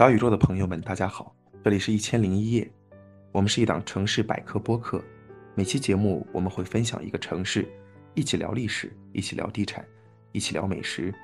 小宇宙的朋友们，大家好，这里是一千零一夜，我们是一档城市百科播客，每期节目我们会分享一个城市，一起聊历史，一起聊地产，一起聊美食，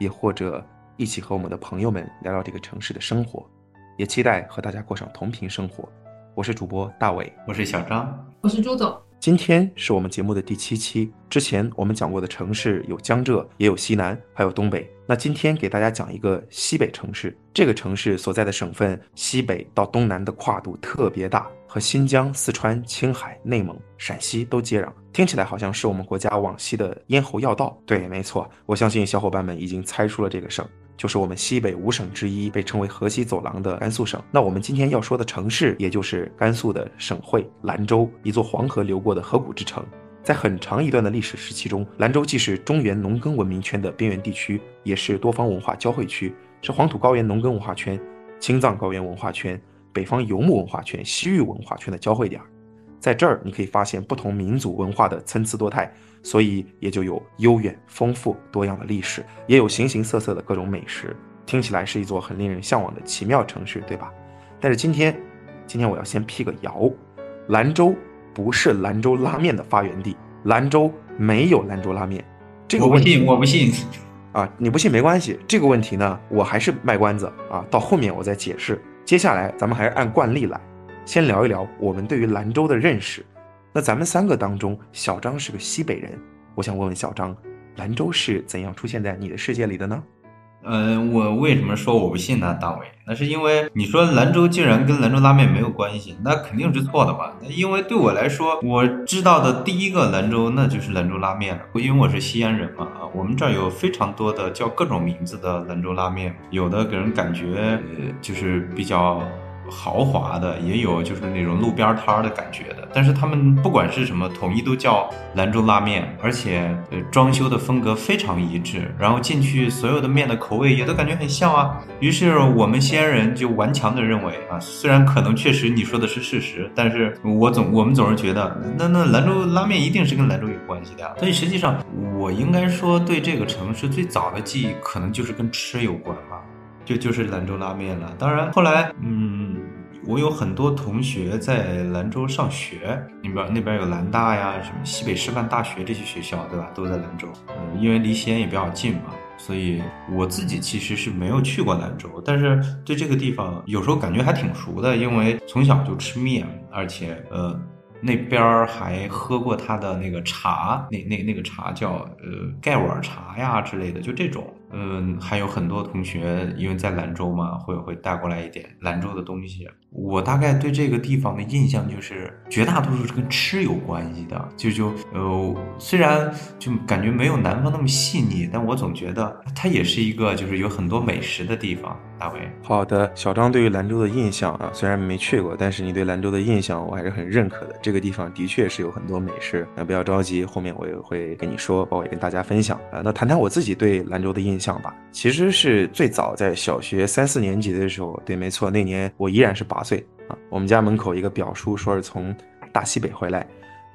也或者一起和我们的朋友们聊聊这个城市的生活，也期待和大家过上同频生活。我是主播大伟，我是小张，我是朱总。今天是我们节目的第七期。之前我们讲过的城市有江浙，也有西南，还有东北。那今天给大家讲一个西北城市。这个城市所在的省份西北到东南的跨度特别大，和新疆、四川、青海、内蒙、陕西都接壤。听起来好像是我们国家往西的咽喉要道。对，没错。我相信小伙伴们已经猜出了这个省。就是我们西北五省之一，被称为河西走廊的甘肃省。那我们今天要说的城市，也就是甘肃的省会兰州，一座黄河流过的河谷之城。在很长一段的历史时期中，兰州既是中原农耕文明圈的边缘地区，也是多方文化交汇区，是黄土高原农耕文化圈、青藏高原文化圈、北方游牧文化圈、西域文化圈的交汇点。在这儿，你可以发现不同民族文化的参差多态。所以也就有悠远、丰富、多样的历史，也有形形色色的各种美食，听起来是一座很令人向往的奇妙城市，对吧？但是今天，今天我要先辟个谣，兰州不是兰州拉面的发源地，兰州没有兰州拉面。这个我不信，我不信。啊，你不信没关系，这个问题呢，我还是卖关子啊，到后面我再解释。接下来咱们还是按惯例来，先聊一聊我们对于兰州的认识。那咱们三个当中，小张是个西北人，我想问问小张，兰州是怎样出现在你的世界里的呢？嗯，我为什么说我不信呢？大伟，那是因为你说兰州竟然跟兰州拉面没有关系，那肯定是错的吧？因为对我来说，我知道的第一个兰州那就是兰州拉面了，因为我是西安人嘛啊，我们这儿有非常多的叫各种名字的兰州拉面，有的给人感觉呃就是比较。豪华的也有，就是那种路边摊的感觉的。但是他们不管是什么，统一都叫兰州拉面，而且呃装修的风格非常一致。然后进去所有的面的口味也都感觉很像啊。于是我们西安人就顽强的认为啊，虽然可能确实你说的是事实，但是我总我们总是觉得那那兰州拉面一定是跟兰州有关系的呀。所以实际上我应该说对这个城市最早的记忆可能就是跟吃有关吧。就就是兰州拉面了。当然，后来，嗯，我有很多同学在兰州上学，那边那边有兰大呀，什么西北师范大学这些学校，对吧？都在兰州。嗯，因为离西安也比较近嘛，所以我自己其实是没有去过兰州，但是对这个地方有时候感觉还挺熟的，因为从小就吃面，而且呃。那边儿还喝过他的那个茶，那那那个茶叫呃盖碗茶呀之类的，就这种。嗯，还有很多同学因为在兰州嘛，会会带过来一点兰州的东西。我大概对这个地方的印象就是，绝大多数是跟吃有关系的。就就呃，虽然就感觉没有南方那么细腻，但我总觉得它也是一个就是有很多美食的地方。大伟，好的，小张对于兰州的印象啊，虽然没去过，但是你对兰州的印象我还是很认可的。这个地方的确是有很多美食，那不要着急，后面我也会跟你说，包括也跟大家分享啊。那谈谈我自己对兰州的印象吧。其实是最早在小学三四年级的时候，对，没错，那年我依然是八岁啊。我们家门口一个表叔说是从大西北回来。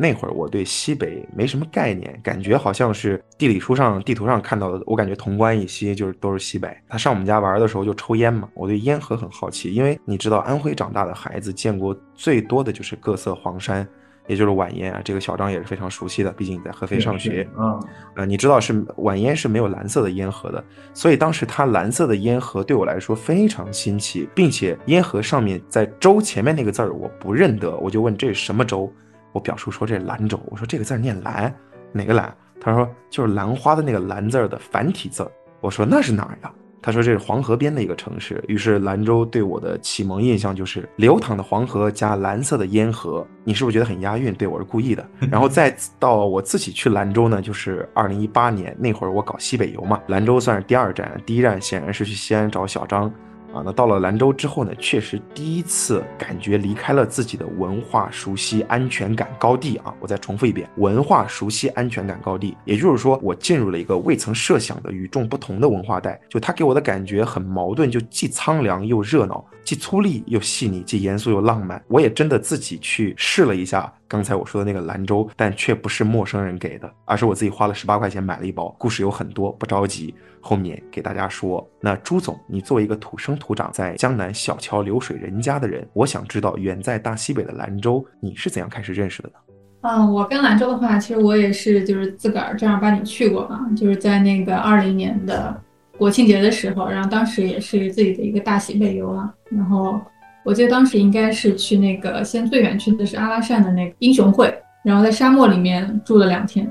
那会儿我对西北没什么概念，感觉好像是地理书上、地图上看到的。我感觉潼关以西就是都是西北。他上我们家玩的时候就抽烟嘛，我对烟盒很好奇，因为你知道安徽长大的孩子见过最多的就是各色黄山，也就是晚烟啊。这个小张也是非常熟悉的，毕竟你在合肥上学。嗯，呃，你知道是晚烟是没有蓝色的烟盒的，所以当时它蓝色的烟盒对我来说非常新奇，并且烟盒上面在州前面那个字儿我不认得，我就问这是什么州。我表叔说这是兰州，我说这个字念兰，哪个兰？他说就是兰花的那个兰字儿的繁体字。我说那是哪儿呀？他说这是黄河边的一个城市。于是兰州对我的启蒙印象就是流淌的黄河加蓝色的烟河。你是不是觉得很押韵？对我是故意的。然后再到我自己去兰州呢，就是二零一八年那会儿我搞西北游嘛，兰州算是第二站，第一站显然是去西安找小张。啊，那到了兰州之后呢，确实第一次感觉离开了自己的文化熟悉安全感高地啊！我再重复一遍，文化熟悉安全感高地，也就是说，我进入了一个未曾设想的与众不同的文化带。就它给我的感觉很矛盾，就既苍凉又热闹，既粗粝又细腻，既严肃又浪漫。我也真的自己去试了一下。刚才我说的那个兰州，但却不是陌生人给的，而是我自己花了十八块钱买了一包。故事有很多，不着急，后面给大家说。那朱总，你作为一个土生土长在江南小桥流水人家的人，我想知道远在大西北的兰州，你是怎样开始认识的呢？嗯，我跟兰州的话，其实我也是就是自个儿正儿八经去过啊，就是在那个二零年的国庆节的时候，然后当时也是自己的一个大喜北游啊，然后我记得当时应该是去那个先最远去的是阿拉善的那个英雄会，然后在沙漠里面住了两天，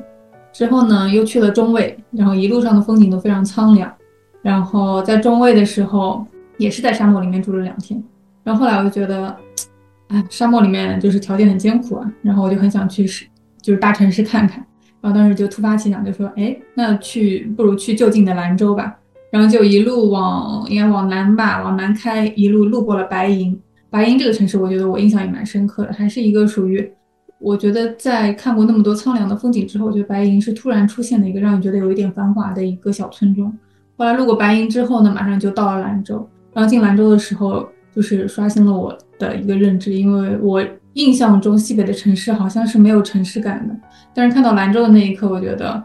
之后呢又去了中卫，然后一路上的风景都非常苍凉，然后在中卫的时候也是在沙漠里面住了两天，然后后来我就觉得。哎，沙漠里面就是条件很艰苦啊，然后我就很想去市，就是大城市看看。然后当时就突发奇想，就说，哎，那去不如去就近的兰州吧。然后就一路往应该往南吧，往南开，一路路过了白银。白银这个城市，我觉得我印象也蛮深刻的，还是一个属于，我觉得在看过那么多苍凉的风景之后，我觉得白银是突然出现的一个让你觉得有一点繁华的一个小村庄。后来路过白银之后呢，马上就到了兰州。然后进兰州的时候，就是刷新了我。的一个认知，因为我印象中西北的城市好像是没有城市感的，但是看到兰州的那一刻，我觉得，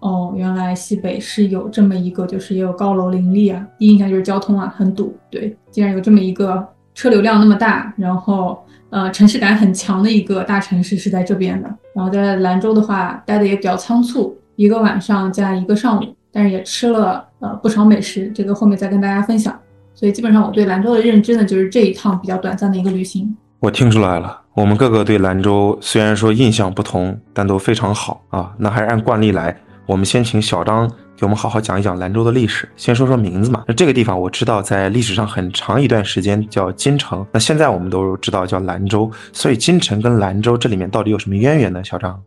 哦，原来西北是有这么一个，就是也有高楼林立啊。第一印象就是交通啊很堵，对，竟然有这么一个车流量那么大，然后呃城市感很强的一个大城市是在这边的。然后在兰州的话，待的也比较仓促，一个晚上加一个上午，但是也吃了呃不少美食，这个后面再跟大家分享。所以基本上我对兰州的认知呢，就是这一趟比较短暂的一个旅行。我听出来了，我们各个对兰州虽然说印象不同，但都非常好啊。那还是按惯例来，我们先请小张给我们好好讲一讲兰州的历史。先说说名字嘛。那这个地方我知道，在历史上很长一段时间叫金城，那现在我们都知道叫兰州。所以金城跟兰州这里面到底有什么渊源呢？小张？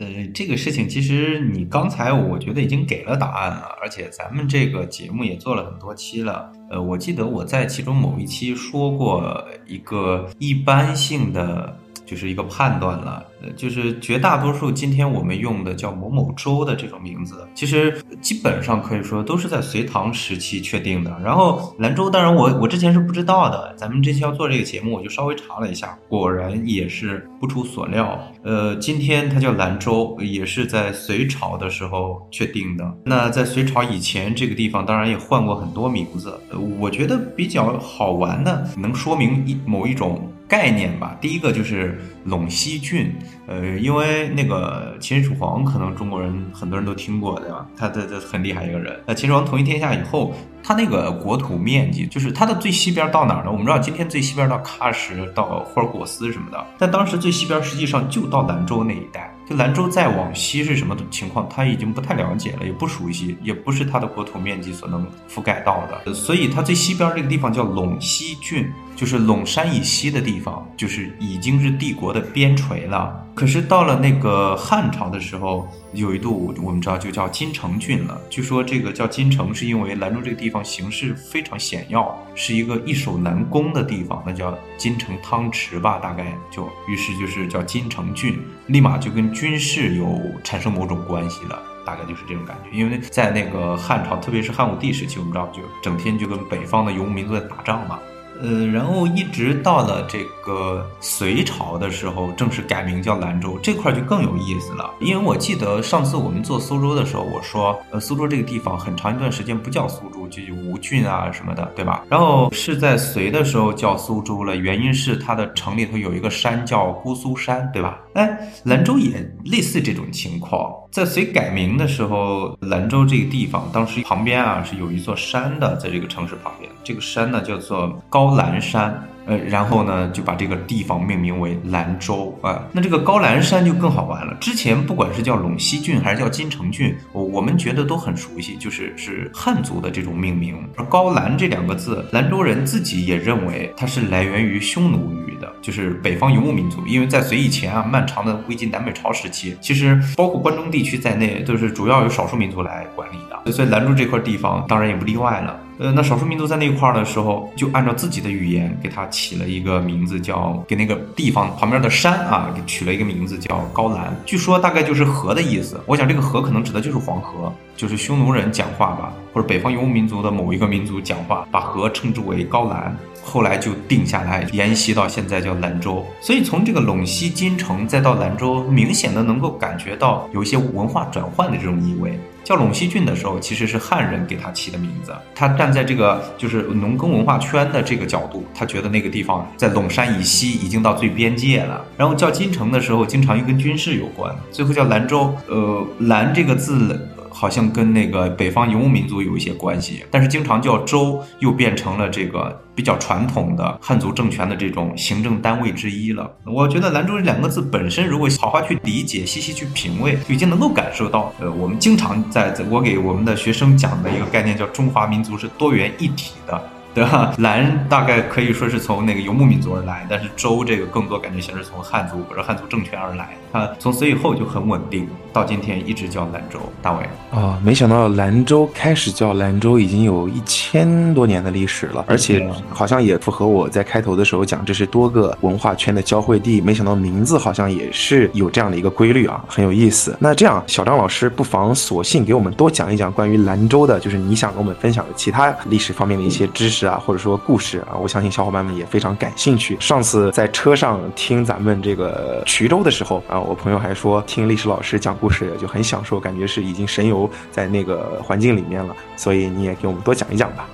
呃，这个事情其实你刚才我觉得已经给了答案了，而且咱们这个节目也做了很多期了。呃，我记得我在其中某一期说过一个一般性的。就是一个判断了，呃，就是绝大多数今天我们用的叫某某州的这种名字，其实基本上可以说都是在隋唐时期确定的。然后兰州，当然我我之前是不知道的，咱们这期要做这个节目，我就稍微查了一下，果然也是不出所料，呃，今天它叫兰州，也是在隋朝的时候确定的。那在隋朝以前，这个地方当然也换过很多名字。呃，我觉得比较好玩的，能说明一某一种。概念吧，第一个就是陇西郡，呃，因为那个秦始皇，可能中国人很多人都听过，对吧？他这这很厉害一个人。那秦始皇统一天下以后，他那个国土面积，就是他的最西边到哪儿呢？我们知道今天最西边到喀什，到霍尔果斯什么的，但当时最西边实际上就到兰州那一带。就兰州再往西是什么情况，他已经不太了解了，也不熟悉，也不是他的国土面积所能覆盖到的。所以他最西边这个地方叫陇西郡。就是陇山以西的地方，就是已经是帝国的边陲了。可是到了那个汉朝的时候，有一度我们知道就叫金城郡了。据说这个叫金城，是因为兰州这个地方形势非常险要，是一个易守难攻的地方，那叫金城汤池吧，大概就于是就是叫金城郡，立马就跟军事有产生某种关系了，大概就是这种感觉。因为在那个汉朝，特别是汉武帝时期，我们知道就整天就跟北方的游牧民族在打仗嘛。呃，然后一直到了这个隋朝的时候，正式改名叫兰州，这块就更有意思了。因为我记得上次我们做苏州的时候，我说，呃，苏州这个地方很长一段时间不叫苏州，就吴郡啊什么的，对吧？然后是在隋的时候叫苏州了，原因是它的城里头有一个山叫姑苏山，对吧？哎，兰州也类似这种情况，在隋改名的时候，兰州这个地方当时旁边啊是有一座山的，在这个城市旁边，这个山呢叫做高。蓝山，呃，然后呢，就把这个地方命名为兰州啊。那这个高兰山就更好玩了。之前不管是叫陇西郡还是叫金城郡，我我们觉得都很熟悉，就是是汉族的这种命名。而高兰这两个字，兰州人自己也认为它是来源于匈奴语的，就是北方游牧民族。因为在隋以前啊，漫长的魏晋南北朝时期，其实包括关中地区在内，都是主要由少数民族来管理。所以兰州这块地方当然也不例外了。呃，那少数民族在那一块儿的时候，就按照自己的语言给它起了一个名字，叫给那个地方旁边的山啊，给取了一个名字叫高兰。据说大概就是河的意思。我想这个河可能指的就是黄河，就是匈奴人讲话吧，或者北方游牧民族的某一个民族讲话，把河称之为高兰。后来就定下来，沿袭到现在叫兰州。所以从这个陇西金城再到兰州，明显的能够感觉到有一些文化转换的这种意味。叫陇西郡的时候，其实是汉人给他起的名字。他站在这个就是农耕文化圈的这个角度，他觉得那个地方在陇山以西已经到最边界了。然后叫金城的时候，经常又跟军事有关。最后叫兰州，呃，兰这个字。好像跟那个北方游牧民族有一些关系，但是经常叫州，又变成了这个比较传统的汉族政权的这种行政单位之一了。我觉得兰州这两个字本身，如果好好去理解、细细去品味，就已经能够感受到，呃，我们经常在我给我们的学生讲的一个概念，叫中华民族是多元一体的。对吧？兰大概可以说是从那个游牧民族而来，但是周这个更多感觉像是从汉族或者汉族政权而来。它从此以后就很稳定，到今天一直叫兰州。大伟啊，没想到兰州开始叫兰州已经有一千多年的历史了，而且好像也符合我在开头的时候讲，这是多个文化圈的交汇地。没想到名字好像也是有这样的一个规律啊，很有意思。那这样，小张老师不妨索性给我们多讲一讲关于兰州的，就是你想跟我们分享的其他历史方面的一些知识。啊，或者说故事啊，我相信小伙伴们也非常感兴趣。上次在车上听咱们这个衢州的时候啊，我朋友还说听历史老师讲故事就很享受，感觉是已经神游在那个环境里面了。所以你也给我们多讲一讲吧。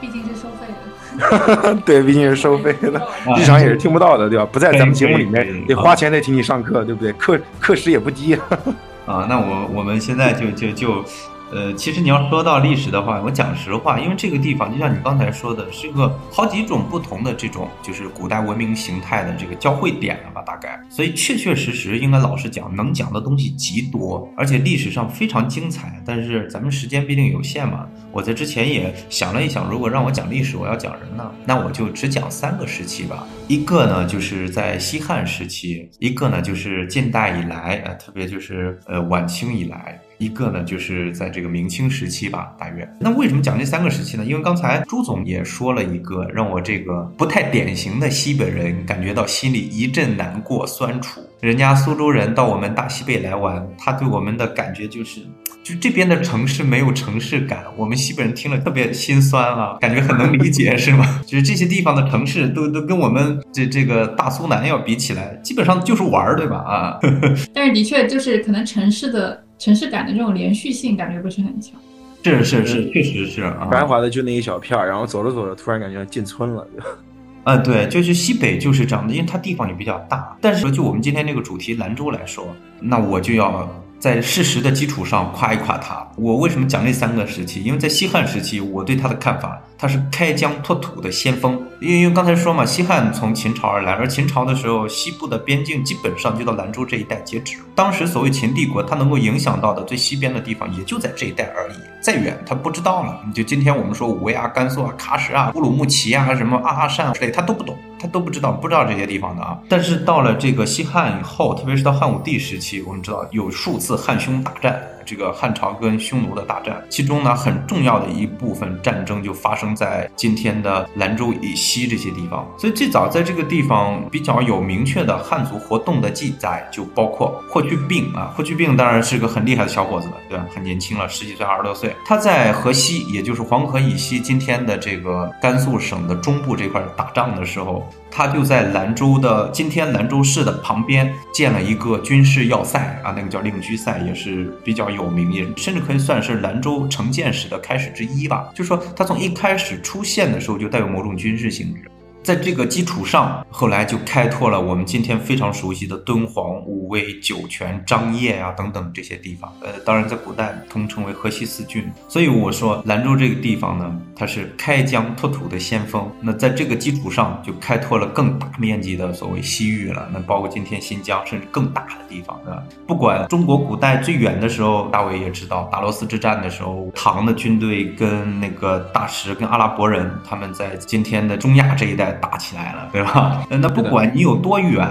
毕竟是收费的。对，毕竟是收费的，日常也是听不到的，对吧？不在咱们节目里面，得花钱得请你上课，对不对？课课时也不低。啊，那我我们现在就就就。呃，其实你要说到历史的话，我讲实话，因为这个地方就像你刚才说的，是个好几种不同的这种就是古代文明形态的这个交汇点了吧，大概。所以确确实实应该老实讲，能讲的东西极多，而且历史上非常精彩。但是咱们时间毕竟有限嘛，我在之前也想了一想，如果让我讲历史，我要讲什么呢？那我就只讲三个时期吧。一个呢就是在西汉时期，一个呢就是近代以来，呃，特别就是呃晚清以来。一个呢，就是在这个明清时期吧，大约。那为什么讲这三个时期呢？因为刚才朱总也说了一个让我这个不太典型的西北人感觉到心里一阵难过、酸楚。人家苏州人到我们大西北来玩，他对我们的感觉就是，就这边的城市没有城市感。我们西北人听了特别心酸啊，感觉很能理解，是吗？就是这些地方的城市都都跟我们这这个大苏南要比起来，基本上就是玩儿，对吧？啊。但是的确就是可能城市的。城市感的这种连续性感觉不是很强，是是是，确实是繁华的就那一小片儿，然后走着走着突然感觉进村了，嗯对，就是西北就是这样的，因为它地方也比较大。但是说就我们今天这个主题兰州来说，那我就要在事实的基础上夸一夸它。我为什么讲这三个时期？因为在西汉时期，我对它的看法。他是开疆拓土的先锋，因为刚才说嘛，西汉从秦朝而来，而秦朝的时候，西部的边境基本上就到兰州这一带截止。当时所谓秦帝国，它能够影响到的最西边的地方，也就在这一带而已，再远他不知道了。你就今天我们说武威啊、甘肃啊、喀什啊、乌鲁木齐啊、什么阿拉善之类，他都不懂，他都不知道，不知道这些地方的啊。但是到了这个西汉以后，特别是到汉武帝时期，我们知道有数次汉匈大战。这个汉朝跟匈奴的大战，其中呢很重要的一部分战争就发生在今天的兰州以西这些地方。所以最早在这个地方比较有明确的汉族活动的记载，就包括霍去病啊。霍去病当然是个很厉害的小伙子，对吧？很年轻了，十几岁、二十多岁。他在河西，也就是黄河以西，今天的这个甘肃省的中部这块打仗的时候。他就在兰州的今天兰州市的旁边建了一个军事要塞啊，那个叫令居塞，也是比较有名，也甚至可以算是兰州城建史的开始之一吧。就是说他从一开始出现的时候就带有某种军事性质。在这个基础上，后来就开拓了我们今天非常熟悉的敦煌、武威、酒泉、张掖啊等等这些地方。呃，当然在古代通称为河西四郡。所以我说兰州这个地方呢，它是开疆拓土的先锋。那在这个基础上，就开拓了更大面积的所谓西域了。那包括今天新疆，甚至更大的地方，对吧？不管中国古代最远的时候，大伟也知道，达罗斯之战的时候，唐的军队跟那个大食跟阿拉伯人，他们在今天的中亚这一带。打起来了，对吧？那不管你有多远，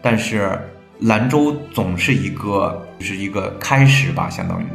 但是兰州总是一个，就是一个开始吧，相当于。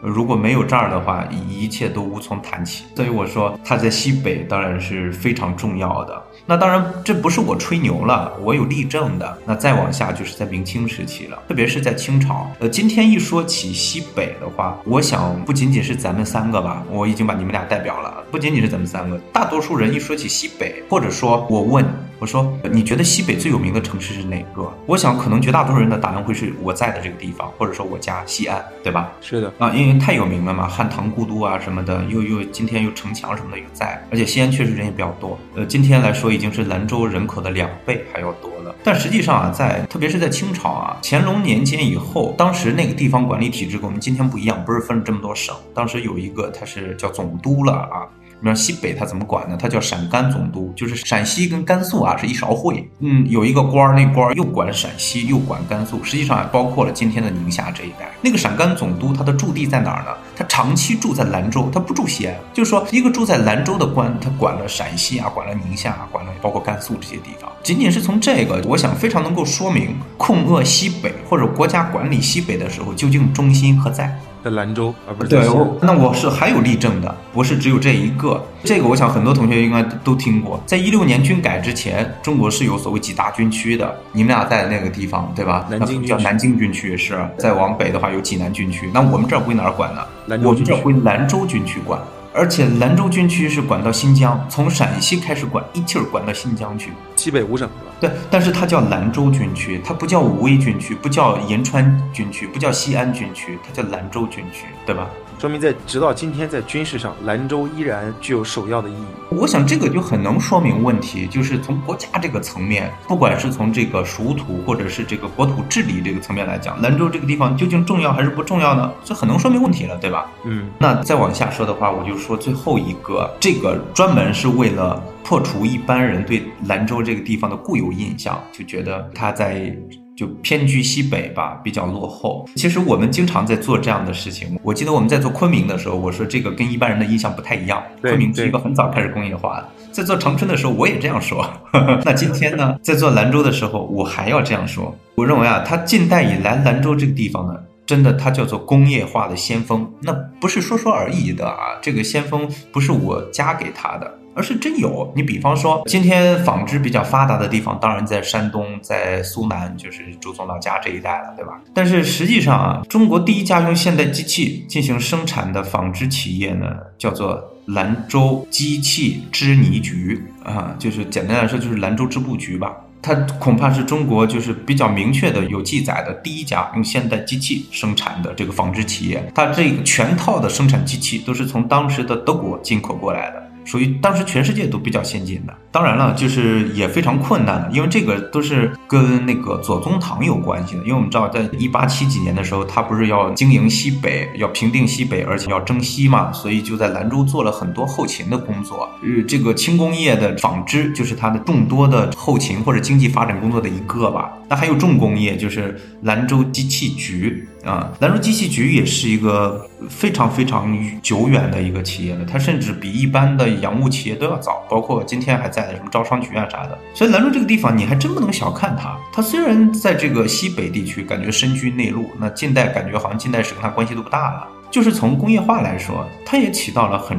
如果没有这儿的话，一切都无从谈起。所以我说它在西北当然是非常重要的。那当然，这不是我吹牛了，我有例证的。那再往下就是在明清时期了，特别是在清朝。呃，今天一说起西北的话，我想不仅仅是咱们三个吧，我已经把你们俩代表了，不仅仅是咱们三个，大多数人一说起西北，或者说我问我说你觉得西北最有名的城市是哪个？我想可能绝大多数人的答案会是我在的这个地方，或者说我家西安，对吧？是的，啊，因为太有名了嘛，汉唐故都啊什么的，又又今天又城墙什么的又在，而且西安确实人也比较多。呃，今天来说已经是兰州人口的两倍还要多了。但实际上啊，在特别是在清朝啊，乾隆年间以后，当时那个地方管理体制跟我们今天不一样，不是分了这么多省，当时有一个它是叫总督了啊。你说西北他怎么管呢？他叫陕甘总督，就是陕西跟甘肃啊是一勺烩。嗯，有一个官儿，那官儿又管陕西又管甘肃，实际上也包括了今天的宁夏这一带。那个陕甘总督他的驻地在哪儿呢？他长期住在兰州，他不住西安。就是说，一个住在兰州的官，他管了陕西啊，管了宁夏，管了包括甘肃这些地方。仅仅是从这个，我想非常能够说明控扼西北或者国家管理西北的时候，究竟中心何在。在兰州，啊不是对，那我是还有例证的，不是只有这一个。这个我想很多同学应该都听过。在一六年军改之前，中国是有所谓几大军区的，你们俩在那个地方对吧？南京叫南京军区是。再往北的话有济南军区，那我们这儿归哪儿管呢？我们这儿归兰州军区管。而且兰州军区是管到新疆，从陕西开始管，一气儿管到新疆去，西北五省是吧？对，但是它叫兰州军区，它不叫武威军区，不叫银川军区，不叫西安军区，它叫兰州军区，对吧？说明在直到今天，在军事上，兰州依然具有首要的意义。我想这个就很能说明问题，就是从国家这个层面，不管是从这个属土或者是这个国土治理这个层面来讲，兰州这个地方究竟重要还是不重要呢？这很能说明问题了，对吧？嗯，那再往下说的话，我就说最后一个，这个专门是为了破除一般人对兰州这个地方的固有印象，就觉得它在。就偏居西北吧，比较落后。其实我们经常在做这样的事情。我记得我们在做昆明的时候，我说这个跟一般人的印象不太一样。昆明是一个很早开始工业化的。在做长春的时候，我也这样说。那今天呢，在做兰州的时候，我还要这样说。我认为啊，它近代以来兰州这个地方呢，真的它叫做工业化的先锋。那不是说说而已的啊，这个先锋不是我加给他的。而是真有，你比方说，今天纺织比较发达的地方，当然在山东，在苏南，就是朱总老家这一带了，对吧？但是实际上啊，中国第一家用现代机器进行生产的纺织企业呢，叫做兰州机器织泥局啊，就是简单来说就是兰州织布局吧。它恐怕是中国就是比较明确的有记载的第一家用现代机器生产的这个纺织企业。它这个全套的生产机器都是从当时的德国进口过来的。属于当时全世界都比较先进的，当然了，就是也非常困难的，因为这个都是跟那个左宗棠有关系的。因为我们知道，在一八七几年的时候，他不是要经营西北，要平定西北，而且要征西嘛，所以就在兰州做了很多后勤的工作。呃，这个轻工业的纺织就是它的众多的后勤或者经济发展工作的一个吧。那还有重工业，就是兰州机器局啊，兰州机器局也是一个非常非常久远的一个企业了，它甚至比一般的。洋务企业都要早，包括今天还在的什么招商局啊啥的，所以兰州这个地方你还真不能小看它。它虽然在这个西北地区感觉身居内陆，那近代感觉好像近代史跟它关系都不大了。就是从工业化来说，它也起到了很，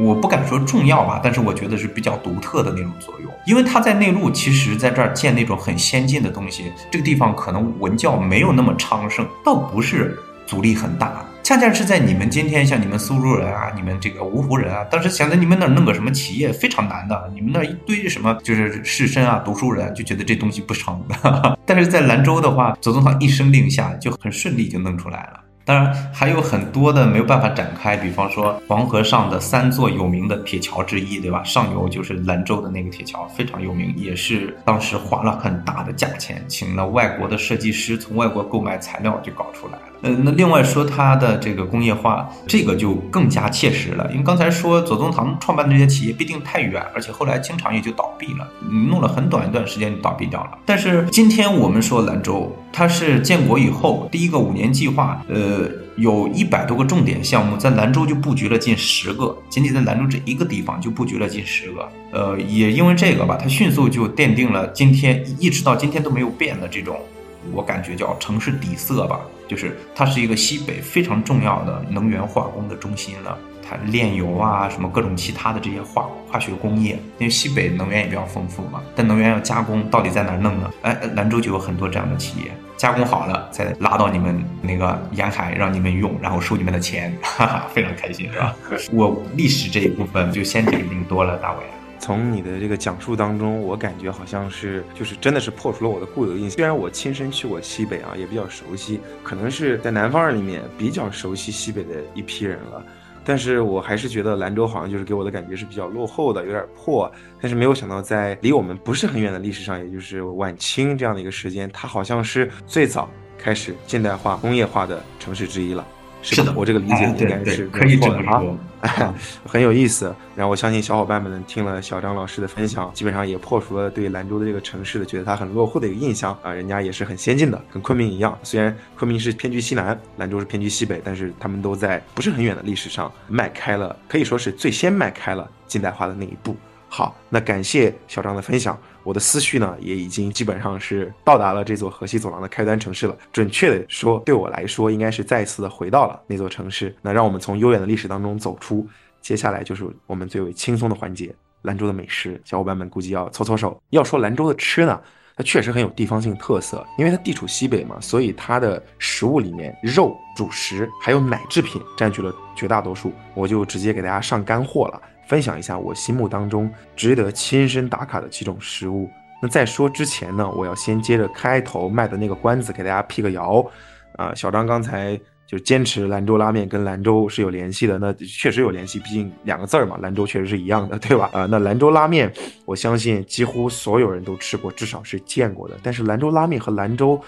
我不敢说重要吧，但是我觉得是比较独特的那种作用。因为他在内陆，其实在这儿建那种很先进的东西，这个地方可能文教没有那么昌盛，倒不是阻力很大。恰恰是在你们今天，像你们苏州人啊，你们这个芜湖人啊，当时想在你们那儿弄个什么企业非常难的，你们那一堆什么就是士绅啊、读书人，就觉得这东西不成的。但是在兰州的话，左宗棠一声令下，就很顺利就弄出来了。当然还有很多的没有办法展开，比方说黄河上的三座有名的铁桥之一，对吧？上游就是兰州的那个铁桥，非常有名，也是当时花了很大的价钱，请了外国的设计师从外国购买材料就搞出来。嗯，那另外说它的这个工业化，这个就更加切实了。因为刚才说左宗棠创办的这些企业必定太远，而且后来经常也就倒闭了，弄了很短一段时间就倒闭掉了。但是今天我们说兰州，它是建国以后第一个五年计划，呃，有一百多个重点项目，在兰州就布局了近十个，仅仅在兰州这一个地方就布局了近十个。呃，也因为这个吧，它迅速就奠定了今天一直到今天都没有变的这种，我感觉叫城市底色吧。就是它是一个西北非常重要的能源化工的中心了。它炼油啊，什么各种其他的这些化化学工业，因为西北能源也比较丰富嘛。但能源要加工，到底在哪儿弄呢？哎，兰州就有很多这样的企业，加工好了再拉到你们那个沿海让你们用，然后收你们的钱，哈哈，非常开心，是吧？我历史这一部分就先讲这么多了，大伟。从你的这个讲述当中，我感觉好像是就是真的是破除了我的固有印象。虽然我亲身去过西北啊，也比较熟悉，可能是在南方人里面比较熟悉西北的一批人了。但是我还是觉得兰州好像就是给我的感觉是比较落后的，有点破。但是没有想到，在离我们不是很远的历史上，也就是晚清这样的一个时间，它好像是最早开始现代化、工业化的城市之一了。是的，我这个理解应该是可以这么说，很有意思。然后我相信小伙伴们听了小张老师的分享，基本上也破除了对兰州的这个城市的觉得它很落后的一个印象啊。人家也是很先进的，跟昆明一样。虽然昆明是偏居西南，兰州是偏居西北，但是他们都在不是很远的历史上迈开了，可以说是最先迈开了近代化的那一步。好，那感谢小张的分享。我的思绪呢，也已经基本上是到达了这座河西走廊的开端城市了。准确的说，对我来说，应该是再次的回到了那座城市。那让我们从悠远的历史当中走出，接下来就是我们最为轻松的环节——兰州的美食。小伙伴们估计要搓搓手。要说兰州的吃呢，它确实很有地方性特色，因为它地处西北嘛，所以它的食物里面肉、主食还有奶制品占据了绝大多数。我就直接给大家上干货了。分享一下我心目当中值得亲身打卡的几种食物。那在说之前呢，我要先接着开头卖的那个关子给大家辟个谣。啊，小张刚才就坚持兰州拉面跟兰州是有联系的，那确实有联系，毕竟两个字儿嘛，兰州确实是一样的，对吧？啊，那兰州拉面，我相信几乎所有人都吃过，至少是见过的。但是兰州拉面和兰州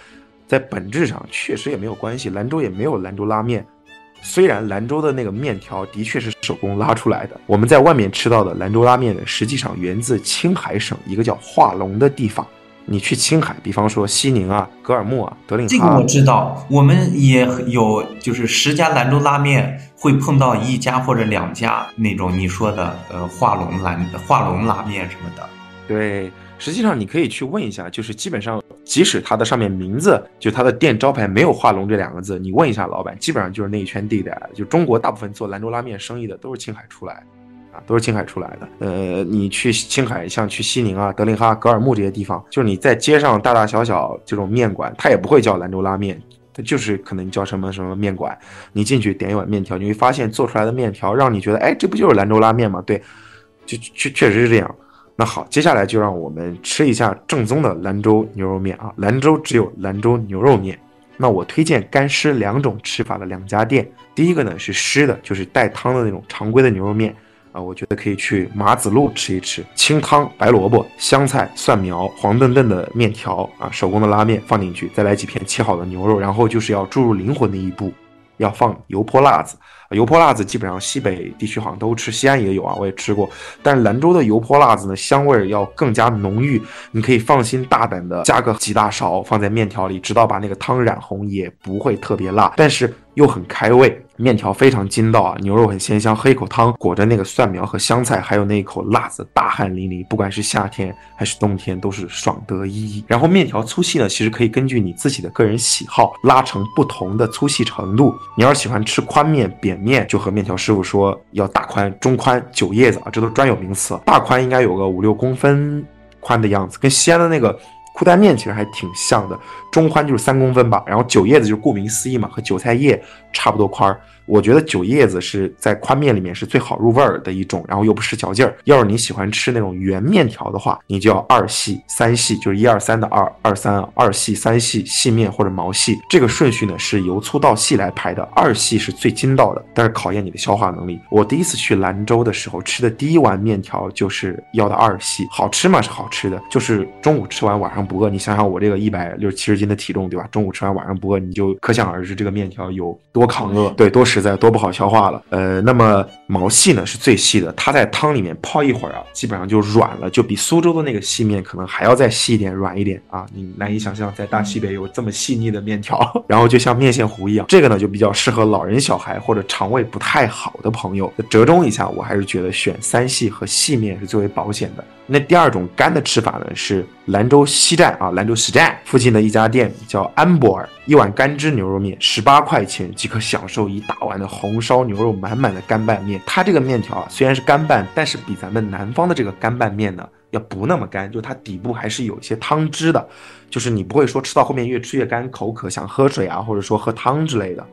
在本质上确实也没有关系，兰州也没有兰州拉面。虽然兰州的那个面条的确是手工拉出来的，我们在外面吃到的兰州拉面，实际上源自青海省一个叫化龙的地方。你去青海，比方说西宁啊、格尔木啊、德令哈，这个我知道。我们也有，就是十家兰州拉面会碰到一家或者两家那种你说的呃化龙兰化龙拉面什么的。对。实际上，你可以去问一下，就是基本上，即使它的上面名字就它的店招牌没有“化龙”这两个字，你问一下老板，基本上就是那一圈地带。就中国大部分做兰州拉面生意的都是青海出来，啊，都是青海出来的。呃，你去青海，像去西宁啊、德令哈、格尔木这些地方，就是你在街上大大小小这种面馆，它也不会叫兰州拉面，它就是可能叫什么什么面馆。你进去点一碗面条，你会发现做出来的面条让你觉得，哎，这不就是兰州拉面吗？对，就确确实是这样。那好，接下来就让我们吃一下正宗的兰州牛肉面啊！兰州只有兰州牛肉面。那我推荐干湿两种吃法的两家店。第一个呢是湿的，就是带汤的那种常规的牛肉面啊，我觉得可以去马子路吃一吃，清汤白萝卜、香菜、蒜苗，黄澄澄的面条啊，手工的拉面放进去，再来几片切好的牛肉，然后就是要注入灵魂的一步，要放油泼辣子。油泼辣子基本上西北地区好像都吃，西安也有啊，我也吃过。但兰州的油泼辣子呢，香味要更加浓郁，你可以放心大胆的加个几大勺放在面条里，直到把那个汤染红，也不会特别辣。但是。又很开胃，面条非常筋道啊，牛肉很鲜香，喝一口汤，裹着那个蒜苗和香菜，还有那一口辣子，大汗淋漓。不管是夏天还是冬天，都是爽得一。然后面条粗细呢，其实可以根据你自己的个人喜好拉成不同的粗细程度。你要是喜欢吃宽面、扁面，就和面条师傅说要大宽、中宽、九叶子啊，这都是专有名词。大宽应该有个五六公分宽的样子，跟西安的那个。裤带面其实还挺像的，中宽就是三公分吧，然后韭叶子就顾名思义嘛，和韭菜叶差不多宽儿。我觉得酒叶子是在宽面里面是最好入味儿的一种，然后又不失嚼劲儿。要是你喜欢吃那种圆面条的话，你就要二细三细，就是一二三的二二三二细三细细面或者毛细，这个顺序呢是由粗到细来排的，二细是最筋道的，但是考验你的消化能力。我第一次去兰州的时候吃的第一碗面条就是要的二细，好吃嘛？是好吃的，就是中午吃完晚上不饿。你想想我这个一百六十七十斤的体重，对吧？中午吃完晚上不饿，你就可想而知这个面条有多抗饿，对，多实。在多不好消化了。呃，那么毛细呢是最细的，它在汤里面泡一会儿啊，基本上就软了，就比苏州的那个细面可能还要再细一点、软一点啊。你难以想象，在大西北有这么细腻的面条，然后就像面线糊一样。这个呢就比较适合老人、小孩或者肠胃不太好的朋友。折中一下，我还是觉得选三细和细面是最为保险的。那第二种干的吃法呢，是兰州西站啊，兰州西站附近的一家店叫安博尔，一碗干汁牛肉面十八块钱即可享受一大碗的红烧牛肉满满的干拌面。它这个面条啊，虽然是干拌，但是比咱们南方的这个干拌面呢要不那么干，就它底部还是有一些汤汁的，就是你不会说吃到后面越吃越干口渴想喝水啊，或者说喝汤之类的。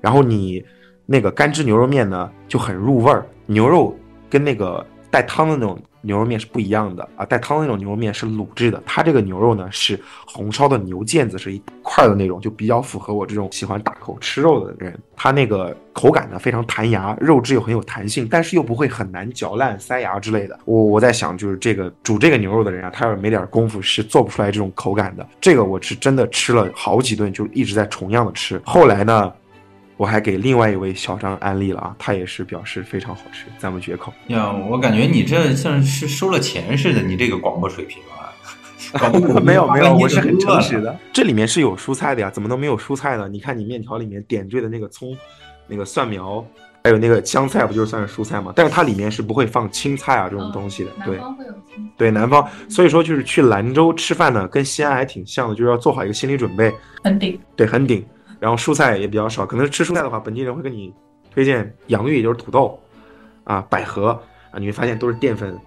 然后你那个干汁牛肉面呢就很入味儿，牛肉跟那个带汤的那种。牛肉面是不一样的啊，带汤的那种牛肉面是卤制的，它这个牛肉呢是红烧的牛腱子，是一块的那种，就比较符合我这种喜欢大口吃肉的人。它那个口感呢非常弹牙，肉质又很有弹性，但是又不会很难嚼烂、塞牙之类的。我我在想，就是这个煮这个牛肉的人啊，他要是没点功夫是做不出来这种口感的。这个我是真的吃了好几顿，就一直在重样的吃。后来呢？我还给另外一位小张安利了啊，他也是表示非常好吃，赞不绝口。呀，我感觉你这像是收了钱似的，你这个广播水平啊！没有 没有，我是很诚实的。这里面是有蔬菜的呀，怎么能没有蔬菜呢？你看你面条里面点缀的那个葱、那个蒜苗，还有那个香菜，不就算是蔬菜吗？但是它里面是不会放青菜啊这种东西的。对，对，南方。所以说就是去兰州吃饭呢，跟西安还挺像的，就是要做好一个心理准备。很顶。对，很顶。然后蔬菜也比较少，可能吃蔬菜的话，本地人会给你推荐洋芋，就是土豆，啊，百合啊，你会发现都是淀粉，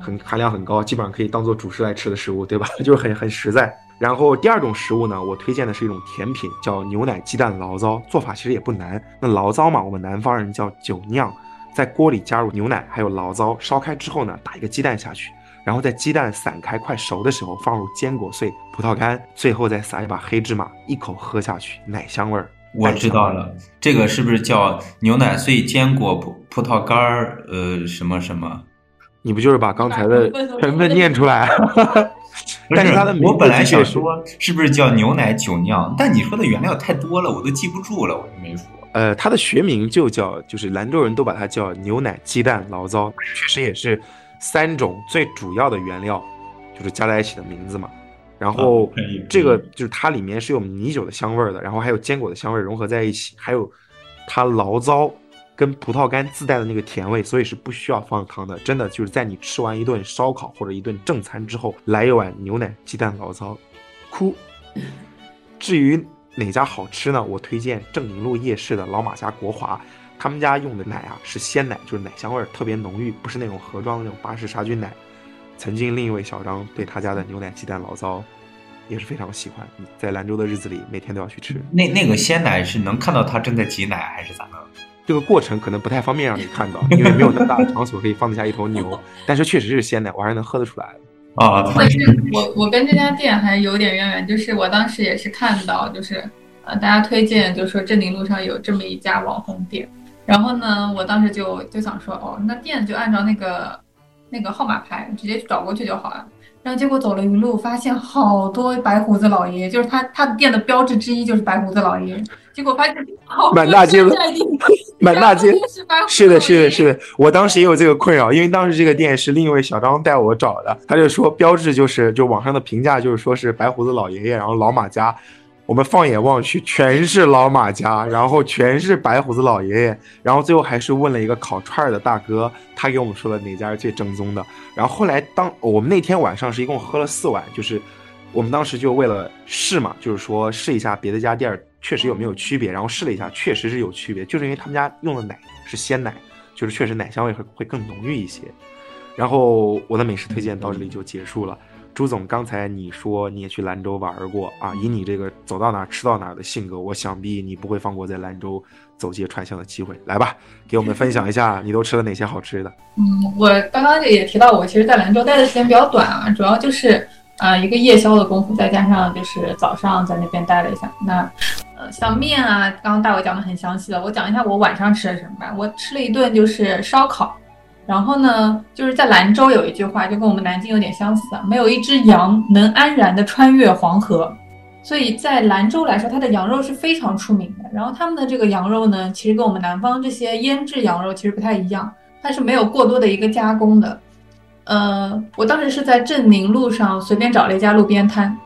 很含量很高，基本上可以当做主食来吃的食物，对吧？就是很很实在。然后第二种食物呢，我推荐的是一种甜品，叫牛奶鸡蛋醪糟，做法其实也不难。那醪糟嘛，我们南方人叫酒酿，在锅里加入牛奶还有醪糟，烧开之后呢，打一个鸡蛋下去。然后在鸡蛋散开、快熟的时候，放入坚果碎、葡萄干，最后再撒一把黑芝麻，一口喝下去，奶香味儿。我知道了，这个是不是叫牛奶碎、坚果、葡葡萄干儿？呃，什么什么？你不就是把刚才的 成分念出来？但是它的我本来想说是不是叫牛奶酒酿，但你说的原料太多了，我都记不住了，我就没说。呃，它的学名就叫，就是兰州人都把它叫牛奶鸡蛋醪糟，确实也是。三种最主要的原料，就是加在一起的名字嘛。然后这个就是它里面是有米酒的香味儿的，然后还有坚果的香味融合在一起，还有它醪糟跟葡萄干自带的那个甜味，所以是不需要放糖的。真的就是在你吃完一顿烧烤或者一顿正餐之后，来一碗牛奶鸡蛋醪糟，哭。至于哪家好吃呢？我推荐正宁路夜市的老马家国华。他们家用的奶啊是鲜奶，就是奶香味儿特别浓郁，不是那种盒装的那种巴氏杀菌奶。曾经另一位小张对他家的牛奶鸡蛋醪糟也是非常喜欢，在兰州的日子里每天都要去吃。那那个鲜奶是能看到他正在挤奶还是咋的？这个过程可能不太方便让你看到，因为没有那么大的场所可以放得下一头牛，但是确实是鲜奶，我还是能喝得出来的。啊，但是我我跟这家店还有点渊源，就是我当时也是看到，就是呃大家推荐，就是说镇宁路上有这么一家网红店。然后呢，我当时就就想说，哦，那店就按照那个那个号码牌，直接找过去就好了。然后结果走了一路，发现好多白胡子老爷，就是他他的店的标志之一就是白胡子老爷。结果发现满大街的，满大街 是的，是的，是的。我当时也有这个困扰，因为当时这个店是另一位小张带我找的，他就说标志就是就网上的评价就是说是白胡子老爷爷，然后老马家。我们放眼望去，全是老马家，然后全是白胡子老爷爷，然后最后还是问了一个烤串儿的大哥，他给我们说了哪家是最正宗的。然后后来当我们那天晚上是一共喝了四碗，就是我们当时就为了试嘛，就是说试一下别的家店确实有没有区别，然后试了一下，确实是有区别，就是因为他们家用的奶是鲜奶，就是确实奶香味会会更浓郁一些。然后我的美食推荐到这里就结束了。朱总，刚才你说你也去兰州玩过啊？以你这个走到哪儿吃到哪儿的性格，我想必你不会放过在兰州走街串巷的机会。来吧，给我们分享一下你都吃了哪些好吃的。嗯，我刚刚也提到，我其实，在兰州待的时间比较短啊，主要就是啊一个夜宵的功夫，再加上就是早上在那边待了一下。那呃，像面啊，刚刚大伟讲的很详细了，我讲一下我晚上吃了什么吧。我吃了一顿就是烧烤。然后呢，就是在兰州有一句话，就跟我们南京有点相似啊，没有一只羊能安然的穿越黄河，所以在兰州来说，它的羊肉是非常出名的。然后他们的这个羊肉呢，其实跟我们南方这些腌制羊肉其实不太一样，它是没有过多的一个加工的。呃，我当时是在镇宁路上随便找了一家路边摊，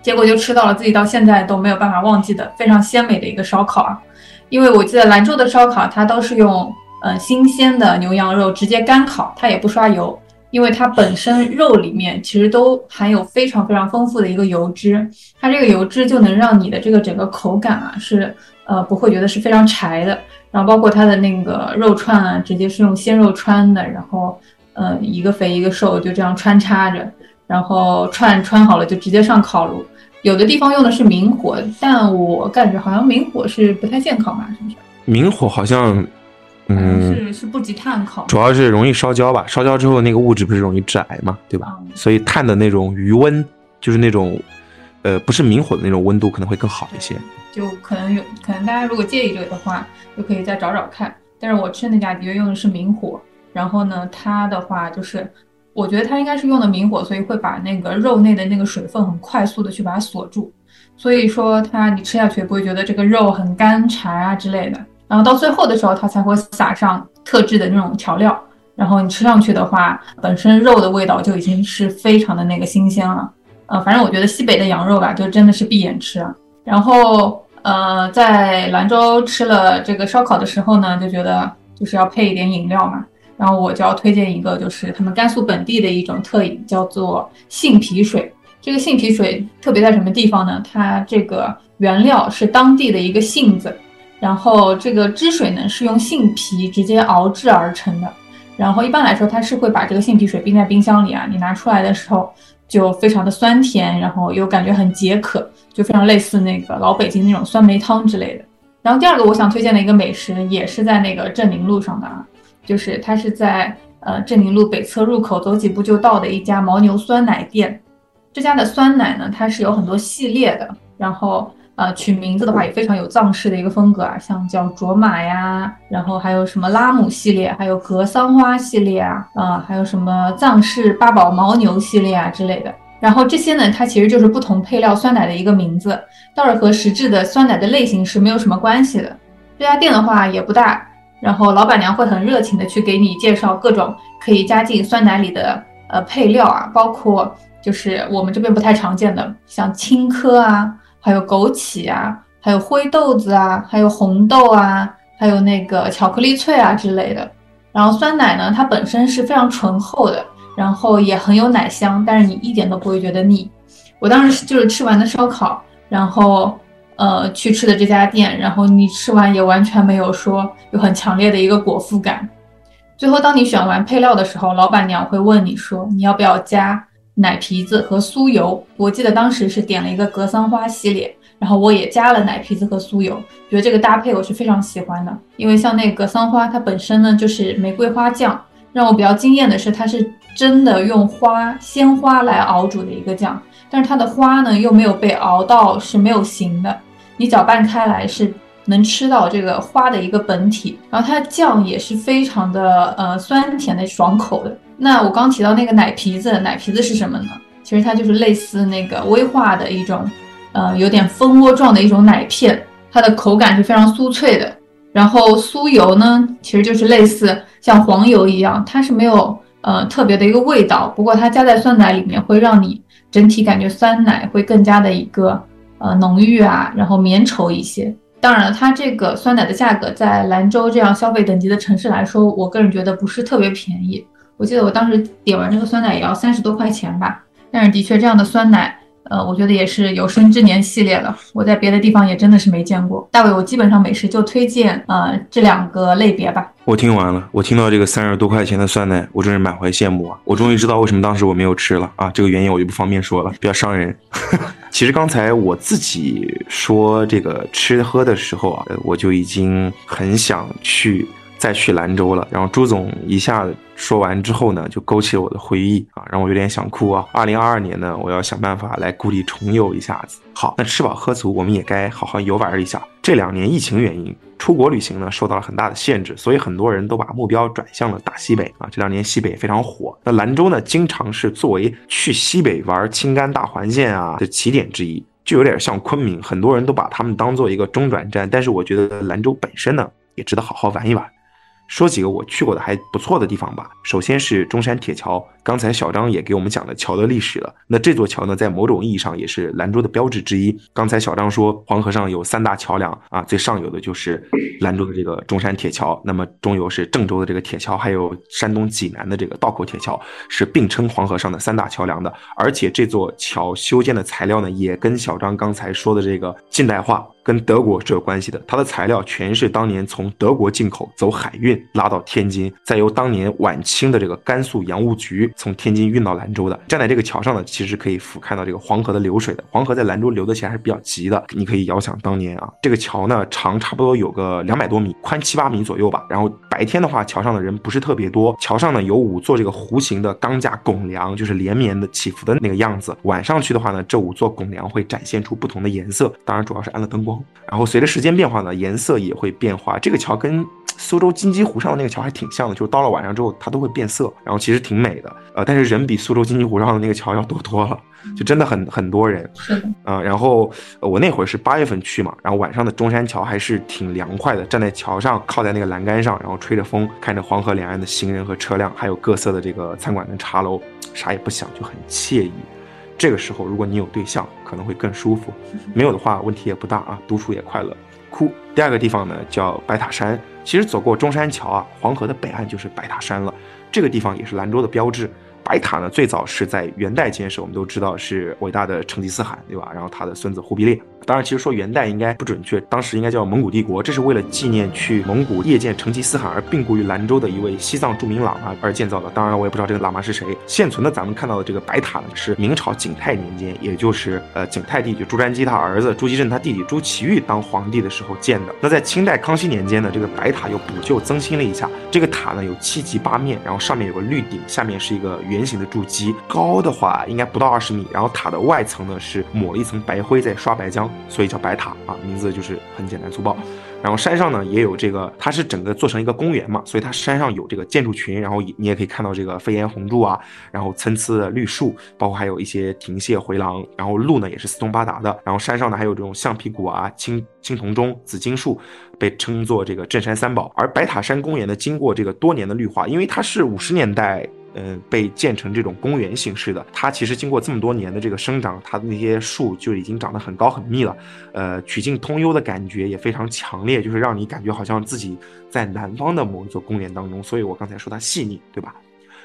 结果就吃到了自己到现在都没有办法忘记的非常鲜美的一个烧烤啊。因为我记得兰州的烧烤，它都是用呃新鲜的牛羊肉直接干烤，它也不刷油，因为它本身肉里面其实都含有非常非常丰富的一个油脂，它这个油脂就能让你的这个整个口感啊是呃不会觉得是非常柴的。然后包括它的那个肉串啊，直接是用鲜肉穿的，然后呃一个肥一个瘦就这样穿插着，然后串穿好了就直接上烤炉。有的地方用的是明火，但我感觉好像明火是不太健康吧？是不是？明火好像，嗯，是是不及碳烤，主要是容易烧焦吧？烧焦之后那个物质不是容易致癌嘛，对吧？所以碳的那种余温，就是那种，呃，不是明火的那种温度可能会更好一些。就可能有可能大家如果介意这个的话，就可以再找找看。但是我吃那家的确用的是明火，然后呢，它的话就是。我觉得它应该是用的明火，所以会把那个肉内的那个水分很快速的去把它锁住，所以说它你吃下去也不会觉得这个肉很干柴啊之类的。然后到最后的时候，它才会撒上特制的那种调料，然后你吃上去的话，本身肉的味道就已经是非常的那个新鲜了。呃，反正我觉得西北的羊肉吧，就真的是闭眼吃。然后呃，在兰州吃了这个烧烤的时候呢，就觉得就是要配一点饮料嘛。然后我就要推荐一个，就是他们甘肃本地的一种特饮，叫做杏皮水。这个杏皮水特别在什么地方呢？它这个原料是当地的一个杏子，然后这个汁水呢是用杏皮直接熬制而成的。然后一般来说，它是会把这个杏皮水冰在冰箱里啊，你拿出来的时候就非常的酸甜，然后又感觉很解渴，就非常类似那个老北京那种酸梅汤之类的。然后第二个我想推荐的一个美食，也是在那个镇宁路上的啊。就是它是在呃镇宁路北侧入口走几步就到的一家牦牛酸奶店，这家的酸奶呢，它是有很多系列的，然后呃取名字的话也非常有藏式的一个风格啊，像叫卓玛呀，然后还有什么拉姆系列，还有格桑花系列啊，啊还有什么藏式八宝牦牛系列啊之类的，然后这些呢，它其实就是不同配料酸奶的一个名字，倒是和实质的酸奶的类型是没有什么关系的。这家店的话也不大。然后老板娘会很热情的去给你介绍各种可以加进酸奶里的呃配料啊，包括就是我们这边不太常见的，像青稞啊，还有枸杞啊，还有灰豆子啊，还有红豆啊，还有那个巧克力脆啊之类的。然后酸奶呢，它本身是非常醇厚的，然后也很有奶香，但是你一点都不会觉得腻。我当时就是吃完的烧烤，然后。呃，去吃的这家店，然后你吃完也完全没有说有很强烈的一个果腹感。最后，当你选完配料的时候，老板娘会问你说你要不要加奶皮子和酥油。我记得当时是点了一个格桑花系列，然后我也加了奶皮子和酥油，觉得这个搭配我是非常喜欢的。因为像那个格桑花，它本身呢就是玫瑰花酱，让我比较惊艳的是它是真的用花鲜花来熬煮的一个酱，但是它的花呢又没有被熬到是没有形的。你搅拌开来是能吃到这个花的一个本体，然后它的酱也是非常的呃酸甜的爽口的。那我刚提到那个奶皮子，奶皮子是什么呢？其实它就是类似那个威化的一种，呃有点蜂窝状的一种奶片，它的口感是非常酥脆的。然后酥油呢，其实就是类似像黄油一样，它是没有呃特别的一个味道，不过它加在酸奶里面会让你整体感觉酸奶会更加的一个。呃，浓郁啊，然后绵稠一些。当然了，它这个酸奶的价格在兰州这样消费等级的城市来说，我个人觉得不是特别便宜。我记得我当时点完这个酸奶也要三十多块钱吧。但是的确，这样的酸奶。呃，我觉得也是有生之年系列了。我在别的地方也真的是没见过。大伟，我基本上美食就推荐呃这两个类别吧。我听完了，我听到这个三十多块钱的酸奶，我真是满怀羡慕啊！我终于知道为什么当时我没有吃了啊！这个原因我就不方便说了，比较伤人。其实刚才我自己说这个吃喝的时候啊，我就已经很想去。再去兰州了，然后朱总一下子说完之后呢，就勾起了我的回忆啊，让我有点想哭啊。二零二二年呢，我要想办法来故地重游一下子。好，那吃饱喝足，我们也该好好游玩一下。这两年疫情原因，出国旅行呢受到了很大的限制，所以很多人都把目标转向了大西北啊。这两年西北非常火，那兰州呢，经常是作为去西北玩青甘大环线啊的起点之一。就有点像昆明，很多人都把他们当做一个中转站，但是我觉得兰州本身呢，也值得好好玩一玩。说几个我去过的还不错的地方吧。首先是中山铁桥，刚才小张也给我们讲了桥的历史了。那这座桥呢，在某种意义上也是兰州的标志之一。刚才小张说黄河上有三大桥梁啊，最上游的就是兰州的这个中山铁桥，那么中游是郑州的这个铁桥，还有山东济南的这个道口铁桥，是并称黄河上的三大桥梁的。而且这座桥修建的材料呢，也跟小张刚才说的这个近代化。跟德国是有关系的，它的材料全是当年从德国进口，走海运拉到天津，再由当年晚清的这个甘肃洋务局从天津运到兰州的。站在这个桥上呢，其实可以俯瞰到这个黄河的流水的。黄河在兰州流的其实还是比较急的，你可以遥想当年啊，这个桥呢长差不多有个两百多米，宽七八米左右吧。然后白天的话，桥上的人不是特别多。桥上呢有五座这个弧形的钢架拱梁，就是连绵的起伏的那个样子。晚上去的话呢，这五座拱梁会展现出不同的颜色，当然主要是安了灯光。然后随着时间变化呢，颜色也会变化。这个桥跟苏州金鸡湖上的那个桥还挺像的，就是到了晚上之后它都会变色，然后其实挺美的。呃，但是人比苏州金鸡湖上的那个桥要多多了，就真的很很多人。是的。啊，然后我那会儿是八月份去嘛，然后晚上的中山桥还是挺凉快的，站在桥上靠在那个栏杆上，然后吹着风，看着黄河两岸的行人和车辆，还有各色的这个餐馆跟茶楼，啥也不想，就很惬意。这个时候，如果你有对象，可能会更舒服；没有的话，问题也不大啊，独处也快乐。窟。第二个地方呢，叫白塔山。其实走过中山桥啊，黄河的北岸就是白塔山了。这个地方也是兰州的标志。白塔呢，最早是在元代建设，我们都知道是伟大的成吉思汗，对吧？然后他的孙子忽必烈。当然，其实说元代应该不准确，当时应该叫蒙古帝国。这是为了纪念去蒙古谒见成吉思汗而病故于兰州的一位西藏著名喇嘛而建造的。当然，我也不知道这个喇嘛是谁。现存的咱们看到的这个白塔呢，是明朝景泰年间，也就是呃景泰帝就朱瞻基他儿子朱祁镇他弟弟朱祁钰当皇帝的时候建的。那在清代康熙年间呢，这个白塔又补救增新了一下。这个塔呢有七级八面，然后上面有个绿顶，下面是一个圆形的筑基，高的话应该不到二十米。然后塔的外层呢是抹了一层白灰，在刷白浆，所以叫白塔。啊，名字就是很简单粗暴。然后山上呢也有这个，它是整个做成一个公园嘛，所以它山上有这个建筑群，然后你也可以看到这个飞檐红柱啊，然后参差的绿树，包括还有一些亭榭回廊，然后路呢也是四通八达的。然后山上呢还有这种橡皮果啊、青青铜钟、紫金树，被称作这个镇山三宝。而白塔山公园呢，经过这个多年的绿化，因为它是五十年代。呃，被建成这种公园形式的，它其实经过这么多年的这个生长，它的那些树就已经长得很高很密了，呃，曲径通幽的感觉也非常强烈，就是让你感觉好像自己在南方的某一座公园当中。所以我刚才说它细腻，对吧？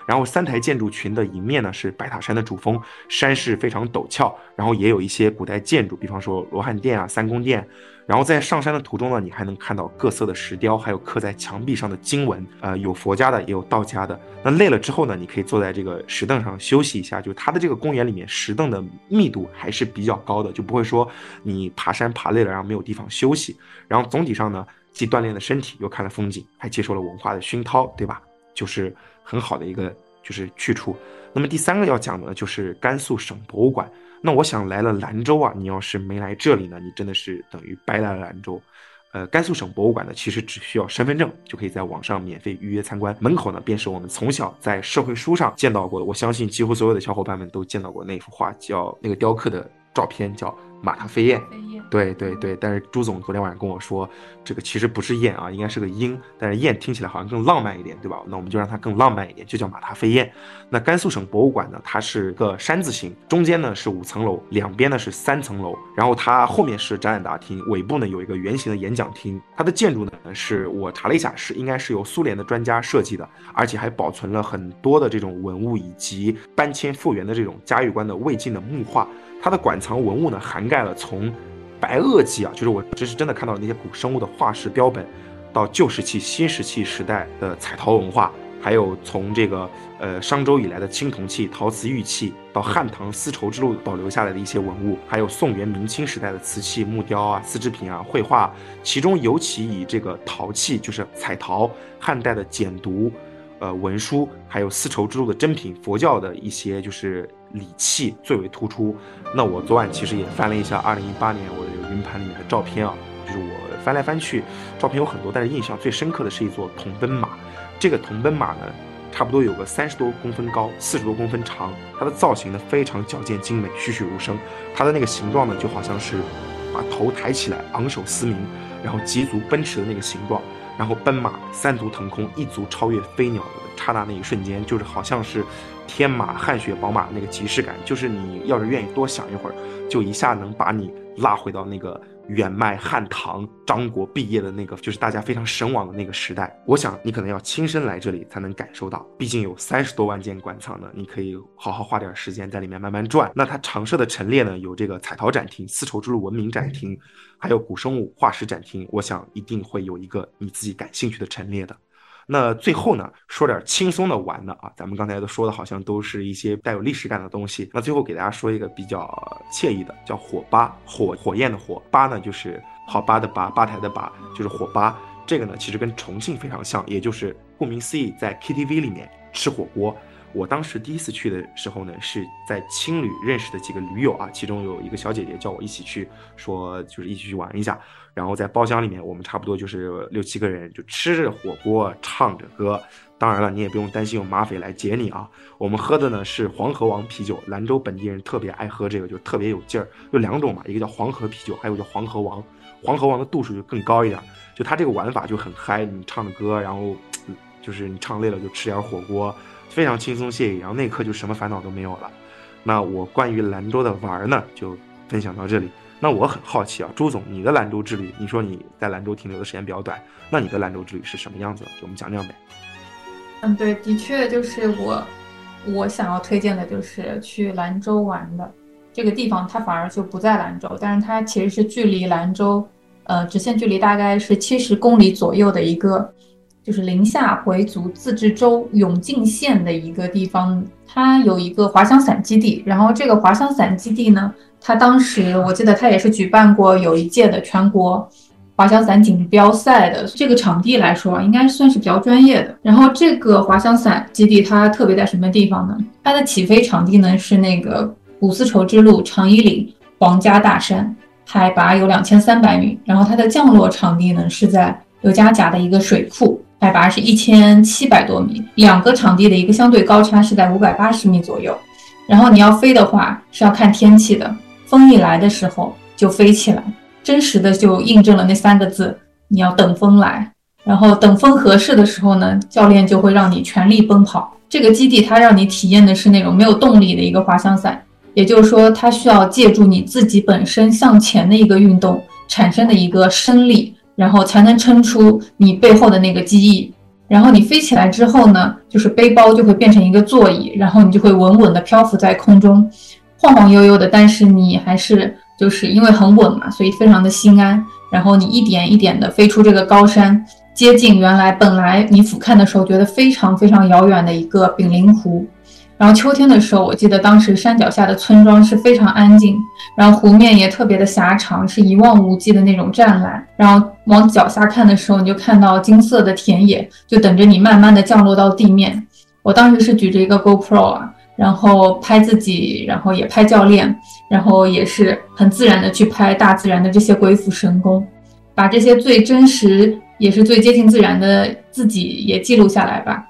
然后三台建筑群的一面呢是白塔山的主峰，山势非常陡峭，然后也有一些古代建筑，比方说罗汉殿啊、三宫殿。然后在上山的途中呢，你还能看到各色的石雕，还有刻在墙壁上的经文，呃，有佛家的，也有道家的。那累了之后呢，你可以坐在这个石凳上休息一下。就它的这个公园里面，石凳的密度还是比较高的，就不会说你爬山爬累了，然后没有地方休息。然后总体上呢，既锻炼了身体，又看了风景，还接受了文化的熏陶，对吧？就是很好的一个就是去处。那么第三个要讲的，就是甘肃省博物馆。那我想来了兰州啊，你要是没来这里呢，你真的是等于白来了兰州。呃，甘肃省博物馆呢，其实只需要身份证就可以在网上免费预约参观，门口呢便是我们从小在社会书上见到过的，我相信几乎所有的小伙伴们都见到过那幅画，叫那个雕刻的照片叫马踏飞燕。对对对，但是朱总昨天晚上跟我说，这个其实不是燕啊，应该是个鹰，但是燕听起来好像更浪漫一点，对吧？那我们就让它更浪漫一点，就叫马踏飞燕。那甘肃省博物馆呢，它是个山字形，中间呢是五层楼，两边呢是三层楼，然后它后面是展览大厅，尾部呢有一个圆形的演讲厅。它的建筑呢，是我查了一下，是应该是由苏联的专家设计的，而且还保存了很多的这种文物以及搬迁复原的这种嘉峪关的魏晋的木画。它的馆藏文物呢，涵盖了从白垩纪啊，就是我这是真的看到了那些古生物的化石标本，到旧石器、新石器时代的彩陶文化，还有从这个呃商周以来的青铜器、陶瓷玉器，到汉唐丝绸之路保留下来的一些文物，还有宋元明清时代的瓷器、木雕啊、丝织品啊、绘画，其中尤其以这个陶器，就是彩陶、汉代的简牍。呃，文书还有丝绸之路的珍品，佛教的一些就是礼器最为突出。那我昨晚其实也翻了一下二零一八年我的云盘里面的照片啊，就是我翻来翻去，照片有很多，但是印象最深刻的是一座铜奔马。这个铜奔马呢，差不多有个三十多公分高，四十多公分长。它的造型呢非常矫健精美，栩栩如生。它的那个形状呢就好像是把头抬起来，昂首嘶鸣，然后急足奔驰的那个形状。然后奔马三足腾空，一足超越飞鸟的刹那那一瞬间，就是好像是天马汗血宝马那个即视感。就是你要是愿意多想一会儿，就一下能把你拉回到那个。远迈汉唐，张国毕业的那个，就是大家非常神往的那个时代。我想你可能要亲身来这里才能感受到，毕竟有三十多万件馆藏呢，你可以好好花点时间在里面慢慢转。那它常设的陈列呢，有这个彩陶展厅、丝绸之路文明展厅，还有古生物化石展厅。我想一定会有一个你自己感兴趣的陈列的。那最后呢，说点轻松的玩的啊，咱们刚才都说的好像都是一些带有历史感的东西。那最后给大家说一个比较惬意的，叫火吧，火火焰的火吧呢，就是好吧的吧，吧台的吧，就是火吧。这个呢，其实跟重庆非常像，也就是顾名思义，在 KTV 里面吃火锅。我当时第一次去的时候呢，是在青旅认识的几个驴友啊，其中有一个小姐姐叫我一起去，说就是一起去玩一下。然后在包厢里面，我们差不多就是六七个人，就吃着火锅，唱着歌。当然了，你也不用担心有马匪来劫你啊。我们喝的呢是黄河王啤酒，兰州本地人特别爱喝这个，就特别有劲儿。有两种嘛，一个叫黄河啤酒，还有叫黄河王。黄河王的度数就更高一点，就它这个玩法就很嗨。你唱着歌，然后 就是你唱累了就吃点火锅。非常轻松惬意，然后那一刻就什么烦恼都没有了。那我关于兰州的玩呢，就分享到这里。那我很好奇啊，朱总，你的兰州之旅，你说你在兰州停留的时间比较短，那你的兰州之旅是什么样子？给我们讲讲呗。嗯，对，的确就是我，我想要推荐的就是去兰州玩的这个地方，它反而就不在兰州，但是它其实是距离兰州，呃，直线距离大概是七十公里左右的一个。就是宁夏回族自治州永靖县的一个地方，它有一个滑翔伞基地。然后这个滑翔伞基地呢，它当时我记得它也是举办过有一届的全国滑翔伞锦标赛的。这个场地来说，应该算是比较专业的。然后这个滑翔伞基地它特别在什么地方呢？它的起飞场地呢是那个古丝绸之路长衣岭皇家大山，海拔有两千三百米。然后它的降落场地呢是在刘家甲的一个水库。海拔是一千七百多米，两个场地的一个相对高差是在五百八十米左右。然后你要飞的话是要看天气的，风一来的时候就飞起来，真实的就印证了那三个字：你要等风来。然后等风合适的时候呢，教练就会让你全力奔跑。这个基地它让你体验的是那种没有动力的一个滑翔伞，也就是说它需要借助你自己本身向前的一个运动产生的一个升力。然后才能撑出你背后的那个机翼，然后你飞起来之后呢，就是背包就会变成一个座椅，然后你就会稳稳的漂浮在空中，晃晃悠悠的，但是你还是就是因为很稳嘛，所以非常的心安。然后你一点一点的飞出这个高山，接近原来本来你俯瞰的时候觉得非常非常遥远的一个丙灵湖。然后秋天的时候，我记得当时山脚下的村庄是非常安静，然后湖面也特别的狭长，是一望无际的那种湛蓝。然后往脚下看的时候，你就看到金色的田野，就等着你慢慢的降落到地面。我当时是举着一个 GoPro 啊，然后拍自己，然后也拍教练，然后也是很自然的去拍大自然的这些鬼斧神工，把这些最真实也是最接近自然的自己也记录下来吧。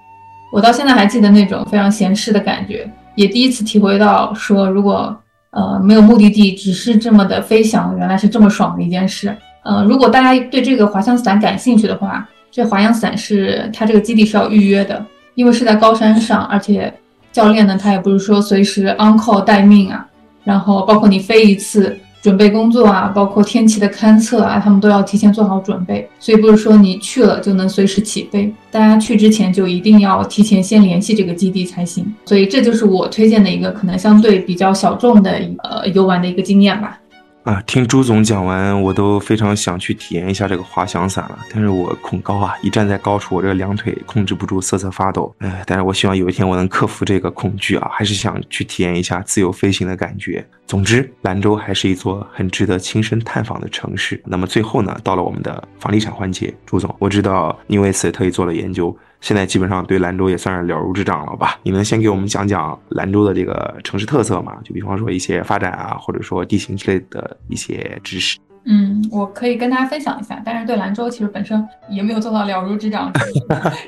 我到现在还记得那种非常闲适的感觉，也第一次体会到说，如果呃没有目的地，只是这么的飞翔，原来是这么爽的一件事。呃，如果大家对这个滑翔伞感兴趣的话，这滑翔伞是它这个基地是要预约的，因为是在高山上，而且教练呢他也不是说随时 on call 待命啊，然后包括你飞一次。准备工作啊，包括天气的勘测啊，他们都要提前做好准备，所以不是说你去了就能随时起飞，大家去之前就一定要提前先联系这个基地才行。所以这就是我推荐的一个可能相对比较小众的呃游玩的一个经验吧。啊，听朱总讲完，我都非常想去体验一下这个滑翔伞了。但是我恐高啊，一站在高处，我这个两腿控制不住瑟瑟发抖。哎，但是我希望有一天我能克服这个恐惧啊，还是想去体验一下自由飞行的感觉。总之，兰州还是一座很值得亲身探访的城市。那么最后呢，到了我们的房地产环节，朱总，我知道你为此特意做了研究。现在基本上对兰州也算是了如指掌了吧？你能先给我们讲讲兰州的这个城市特色吗？就比方说一些发展啊，或者说地形之类的一些知识。嗯，我可以跟大家分享一下，但是对兰州其实本身也没有做到了如指掌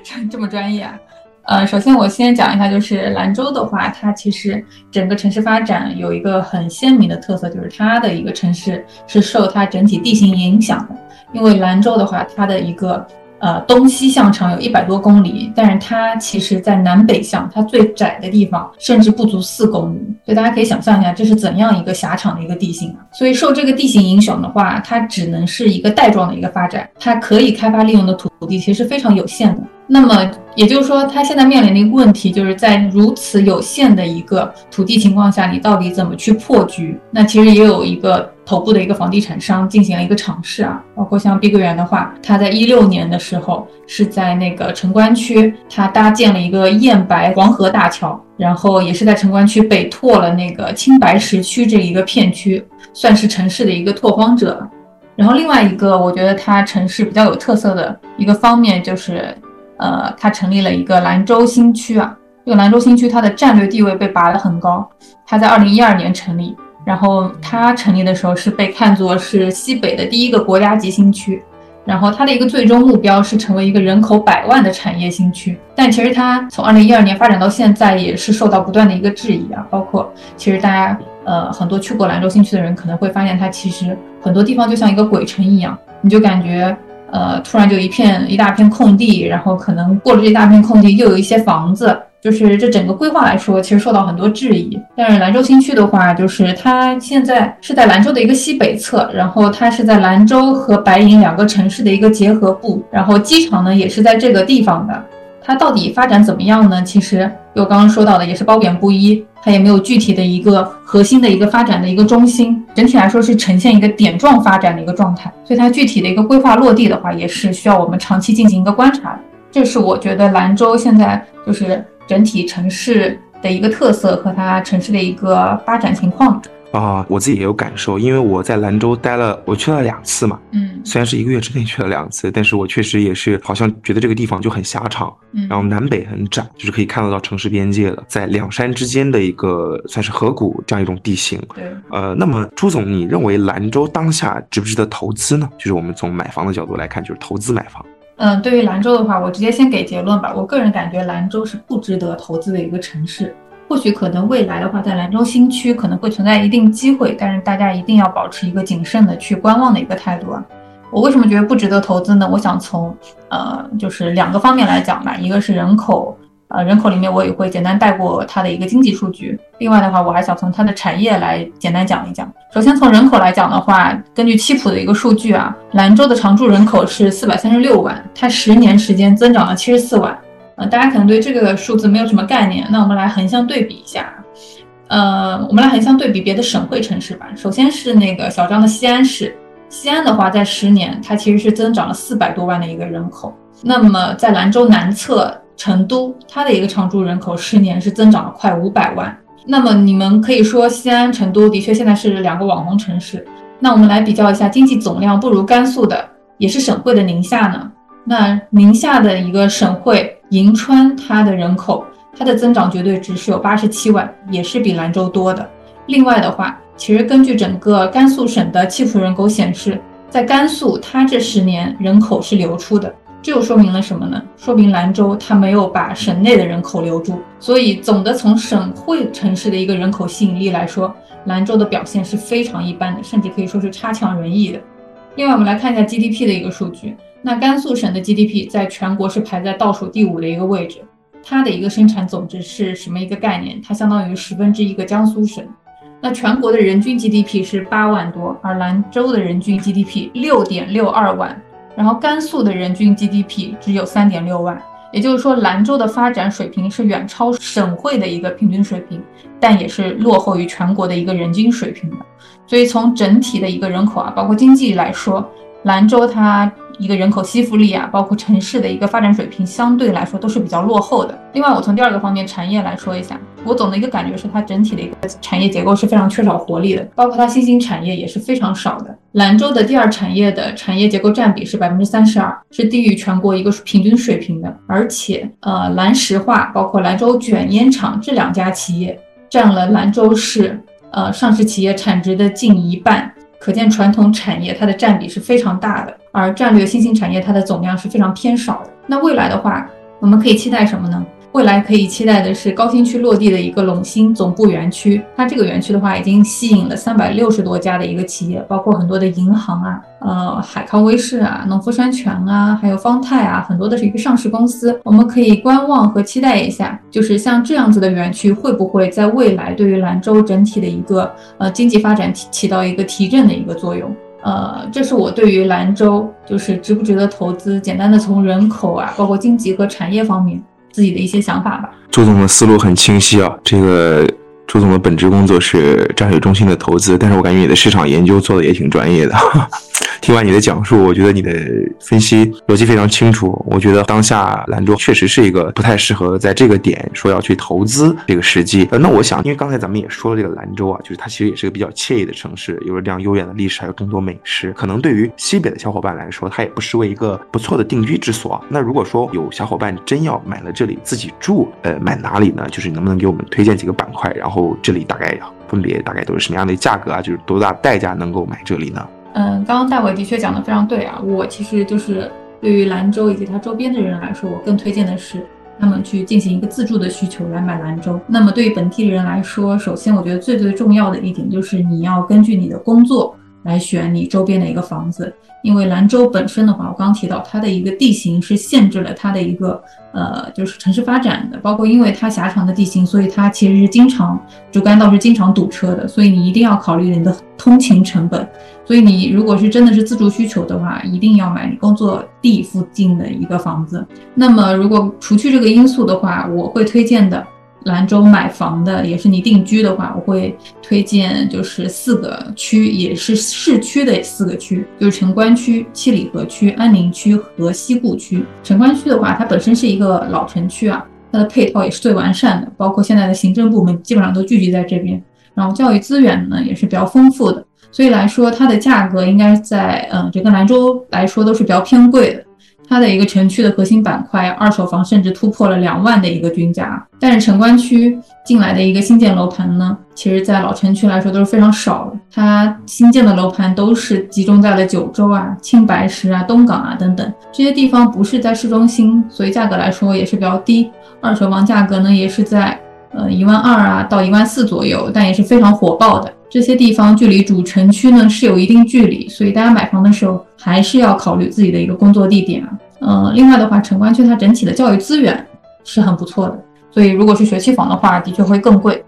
这 这么专业。啊呃，首先我先讲一下，就是兰州的话，它其实整个城市发展有一个很鲜明的特色，就是它的一个城市是受它整体地形影响的。因为兰州的话，它的一个呃东西向长有一百多公里，但是它其实在南北向，它最窄的地方甚至不足四公里，所以大家可以想象一下，这是怎样一个狭长的一个地形啊？所以受这个地形影响的话，它只能是一个带状的一个发展，它可以开发利用的土地其实非常有限的。那么也就是说，它现在面临的一个问题，就是在如此有限的一个土地情况下，你到底怎么去破局？那其实也有一个头部的一个房地产商进行了一个尝试啊，包括像碧桂园的话，它在一六年的时候是在那个城关区，它搭建了一个燕白黄河大桥，然后也是在城关区北拓了那个青白石区这一个片区，算是城市的一个拓荒者。然后另外一个，我觉得它城市比较有特色的一个方面就是。呃，它成立了一个兰州新区啊，这个兰州新区它的战略地位被拔得很高。它在二零一二年成立，然后它成立的时候是被看作是西北的第一个国家级新区，然后它的一个最终目标是成为一个人口百万的产业新区。但其实它从二零一二年发展到现在也是受到不断的一个质疑啊，包括其实大家呃很多去过兰州新区的人可能会发现，它其实很多地方就像一个鬼城一样，你就感觉。呃，突然就一片一大片空地，然后可能过了这一大片空地，又有一些房子，就是这整个规划来说，其实受到很多质疑。但是兰州新区的话，就是它现在是在兰州的一个西北侧，然后它是在兰州和白银两个城市的一个结合部，然后机场呢也是在这个地方的。它到底发展怎么样呢？其实有刚刚说到的，也是褒贬不一。它也没有具体的一个核心的一个发展的一个中心，整体来说是呈现一个点状发展的一个状态。所以它具体的一个规划落地的话，也是需要我们长期进行一个观察的。这是我觉得兰州现在就是整体城市的一个特色和它城市的一个发展情况。啊，我自己也有感受，因为我在兰州待了，我去了两次嘛。嗯，虽然是一个月之内去了两次，但是我确实也是好像觉得这个地方就很狭长，嗯，然后南北很窄，就是可以看得到城市边界的，在两山之间的一个算是河谷这样一种地形。对，呃，那么朱总，你认为兰州当下值不值得投资呢？就是我们从买房的角度来看，就是投资买房。嗯，对于兰州的话，我直接先给结论吧。我个人感觉兰州是不值得投资的一个城市。或许可能未来的话，在兰州新区可能会存在一定机会，但是大家一定要保持一个谨慎的去观望的一个态度啊。我为什么觉得不值得投资呢？我想从呃就是两个方面来讲吧，一个是人口，呃人口里面我也会简单带过它的一个经济数据。另外的话，我还想从它的产业来简单讲一讲。首先从人口来讲的话，根据七普的一个数据啊，兰州的常住人口是四百三十六万，它十年时间增长了七十四万。呃，大家可能对这个数字没有什么概念，那我们来横向对比一下。呃，我们来横向对比别的省会城市吧。首先是那个小张的西安市，西安的话，在十年它其实是增长了四百多万的一个人口。那么在兰州南侧成都，它的一个常住人口十年是增长了快五百万。那么你们可以说西安、成都的确现在是两个网红城市。那我们来比较一下，经济总量不如甘肃的，也是省会的宁夏呢？那宁夏的一个省会。银川它的人口，它的增长绝对值是有八十七万，也是比兰州多的。另外的话，其实根据整个甘肃省的气候人口显示，在甘肃它这十年人口是流出的，这又说明了什么呢？说明兰州它没有把省内的人口留住。所以总的从省会城市的一个人口吸引力来说，兰州的表现是非常一般的，甚至可以说是差强人意的。另外，我们来看一下 GDP 的一个数据。那甘肃省的 GDP 在全国是排在倒数第五的一个位置，它的一个生产总值是什么一个概念？它相当于十分之一个江苏省。那全国的人均 GDP 是八万多，而兰州的人均 GDP 六点六二万，然后甘肃的人均 GDP 只有三点六万。也就是说，兰州的发展水平是远超省会的一个平均水平，但也是落后于全国的一个人均水平的。所以从整体的一个人口啊，包括经济来说，兰州它。一个人口吸附力啊，包括城市的一个发展水平，相对来说都是比较落后的。另外，我从第二个方面产业来说一下，我总的一个感觉是它整体的一个产业结构是非常缺少活力的，包括它新兴产业也是非常少的。兰州的第二产业的产业结构占比是百分之三十二，是低于全国一个平均水平的。而且，呃，兰石化包括兰州卷烟厂这两家企业占了兰州市呃上市企业产值的近一半。可见传统产业它的占比是非常大的，而战略新兴产业它的总量是非常偏少的。那未来的话，我们可以期待什么呢？未来可以期待的是高新区落地的一个陇新总部园区。它这个园区的话，已经吸引了三百六十多家的一个企业，包括很多的银行啊，呃，海康威视啊，农夫山泉啊，还有方太啊，很多的是一个上市公司。我们可以观望和期待一下，就是像这样子的园区，会不会在未来对于兰州整体的一个呃经济发展起起到一个提振的一个作用？呃，这是我对于兰州就是值不值得投资，简单的从人口啊，包括经济和产业方面自己的一些想法吧。周总的思路很清晰啊，这个朱总的本职工作是战略中心的投资，但是我感觉你的市场研究做的也挺专业的。听完你的讲述，我觉得你的分析逻辑非常清楚。我觉得当下兰州确实是一个不太适合在这个点说要去投资这个时机。呃，那我想，因为刚才咱们也说了，这个兰州啊，就是它其实也是个比较惬意的城市，有着这样悠远的历史，还有众多美食。可能对于西北的小伙伴来说，它也不失为一个不错的定居之所。那如果说有小伙伴真要买了这里自己住，呃，买哪里呢？就是你能不能给我们推荐几个板块？然后哦这里大概分别大概都是什么样的价格啊？就是多大代价能够买这里呢？嗯，刚刚戴伟的确讲的非常对啊。我其实就是对于兰州以及它周边的人来说，我更推荐的是他们去进行一个自助的需求来买兰州。那么对于本地人来说，首先我觉得最最重要的一点就是你要根据你的工作来选你周边的一个房子，因为兰州本身的话，我刚刚提到它的一个地形是限制了它的一个呃就是城市发展的，包括因为它狭长的地形，所以它其实是经常主干道是经常堵车的，所以你一定要考虑你的通勤成本。所以你如果是真的是自住需求的话，一定要买你工作地附近的一个房子。那么如果除去这个因素的话，我会推荐的兰州买房的，也是你定居的话，我会推荐就是四个区，也是市区的四个区，就是城关区、七里河区、安宁区和西固区。城关区的话，它本身是一个老城区啊，它的配套也是最完善的，包括现在的行政部门基本上都聚集在这边，然后教育资源呢也是比较丰富的。所以来说，它的价格应该在嗯整个兰州来说都是比较偏贵的。它的一个城区的核心板块，二手房甚至突破了两万的一个均价。但是城关区进来的一个新建楼盘呢，其实在老城区来说都是非常少的。它新建的楼盘都是集中在了九州啊、青白石啊、东港啊等等这些地方，不是在市中心，所以价格来说也是比较低。二手房价格呢，也是在呃一万二啊到一万四左右，但也是非常火爆的。这些地方距离主城区呢是有一定距离，所以大家买房的时候还是要考虑自己的一个工作地点啊。呃，另外的话，城关区它整体的教育资源是很不错的，所以如果是学区房的话，的确会更贵。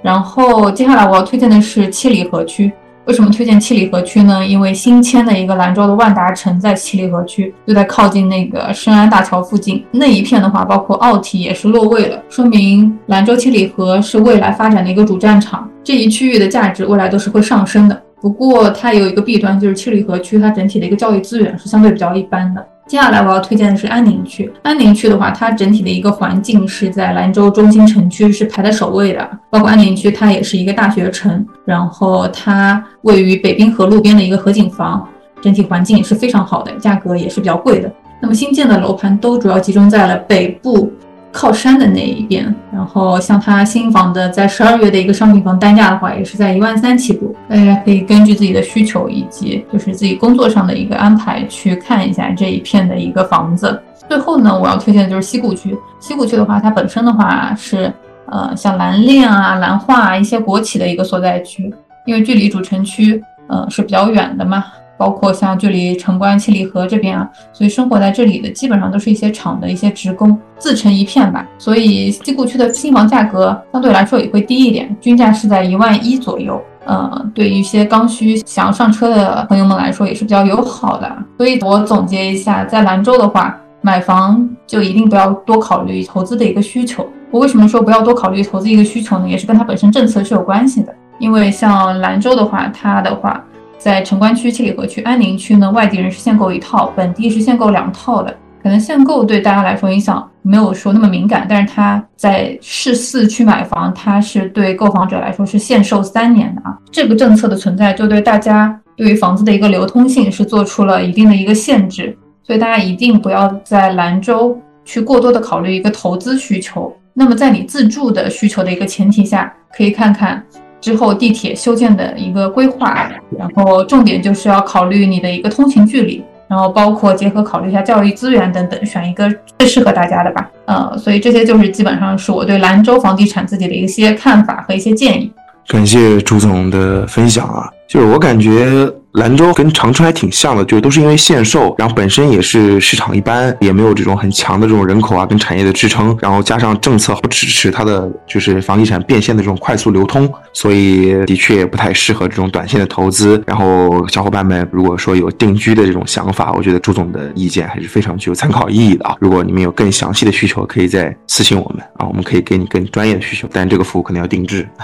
然后接下来我要推荐的是七里河区。为什么推荐七里河区呢？因为新迁的一个兰州的万达城在七里河区，就在靠近那个深安大桥附近那一片的话，包括奥体也是落位了，说明兰州七里河是未来发展的一个主战场。这一区域的价值未来都是会上升的。不过它有一个弊端，就是七里河区它整体的一个教育资源是相对比较一般的。接下来我要推荐的是安宁区。安宁区的话，它整体的一个环境是在兰州中心城区是排在首位的。包括安宁区，它也是一个大学城，然后它位于北滨河路边的一个河景房，整体环境也是非常好的，价格也是比较贵的。那么新建的楼盘都主要集中在了北部。靠山的那一边，然后像它新房的，在十二月的一个商品房单价的话，也是在一万三起步。大家可以根据自己的需求以及就是自己工作上的一个安排去看一下这一片的一个房子。最后呢，我要推荐的就是西固区。西固区的话，它本身的话是呃像蓝链啊、蓝化啊一些国企的一个所在区，因为距离主城区呃是比较远的嘛。包括像距离城关七里河这边啊，所以生活在这里的基本上都是一些厂的一些职工，自成一片吧。所以西固区的新房价格相对来说也会低一点，均价是在一万一左右。呃，对于一些刚需想要上车的朋友们来说也是比较友好的。所以我总结一下，在兰州的话，买房就一定不要多考虑投资的一个需求。我为什么说不要多考虑投资一个需求呢？也是跟它本身政策是有关系的。因为像兰州的话，它的话。在城关区、七里河区、安宁区呢，外地人是限购一套，本地是限购两套的。可能限购对大家来说影响没有说那么敏感，但是它在市四区买房，它是对购房者来说是限售三年的啊。这个政策的存在，就对大家对于房子的一个流通性是做出了一定的一个限制。所以大家一定不要在兰州去过多的考虑一个投资需求。那么在你自住的需求的一个前提下，可以看看。之后地铁修建的一个规划，然后重点就是要考虑你的一个通勤距离，然后包括结合考虑一下教育资源等等，选一个最适合大家的吧。呃，所以这些就是基本上是我对兰州房地产自己的一些看法和一些建议。感谢朱总的分享啊，就是我感觉。兰州跟长春还挺像的，就都是因为限售，然后本身也是市场一般，也没有这种很强的这种人口啊跟产业的支撑，然后加上政策不支持它的就是房地产变现的这种快速流通，所以的确不太适合这种短线的投资。然后小伙伴们如果说有定居的这种想法，我觉得朱总的意见还是非常具有参考意义的啊。如果你们有更详细的需求，可以再私信我们啊，我们可以给你更专业的需求，但这个服务可能要定制。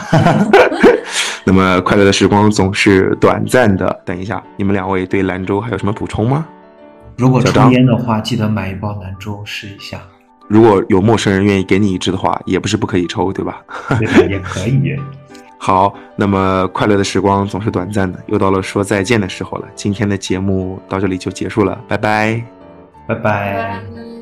那么快乐的时光总是短暂的。等一下，你们两位对兰州还有什么补充吗？如果抽烟的话，记得买一包兰州试一下。如果有陌生人愿意给你一支的话，也不是不可以抽，对吧？也可以。好，那么快乐的时光总是短暂的，又到了说再见的时候了。今天的节目到这里就结束了，拜拜，拜拜。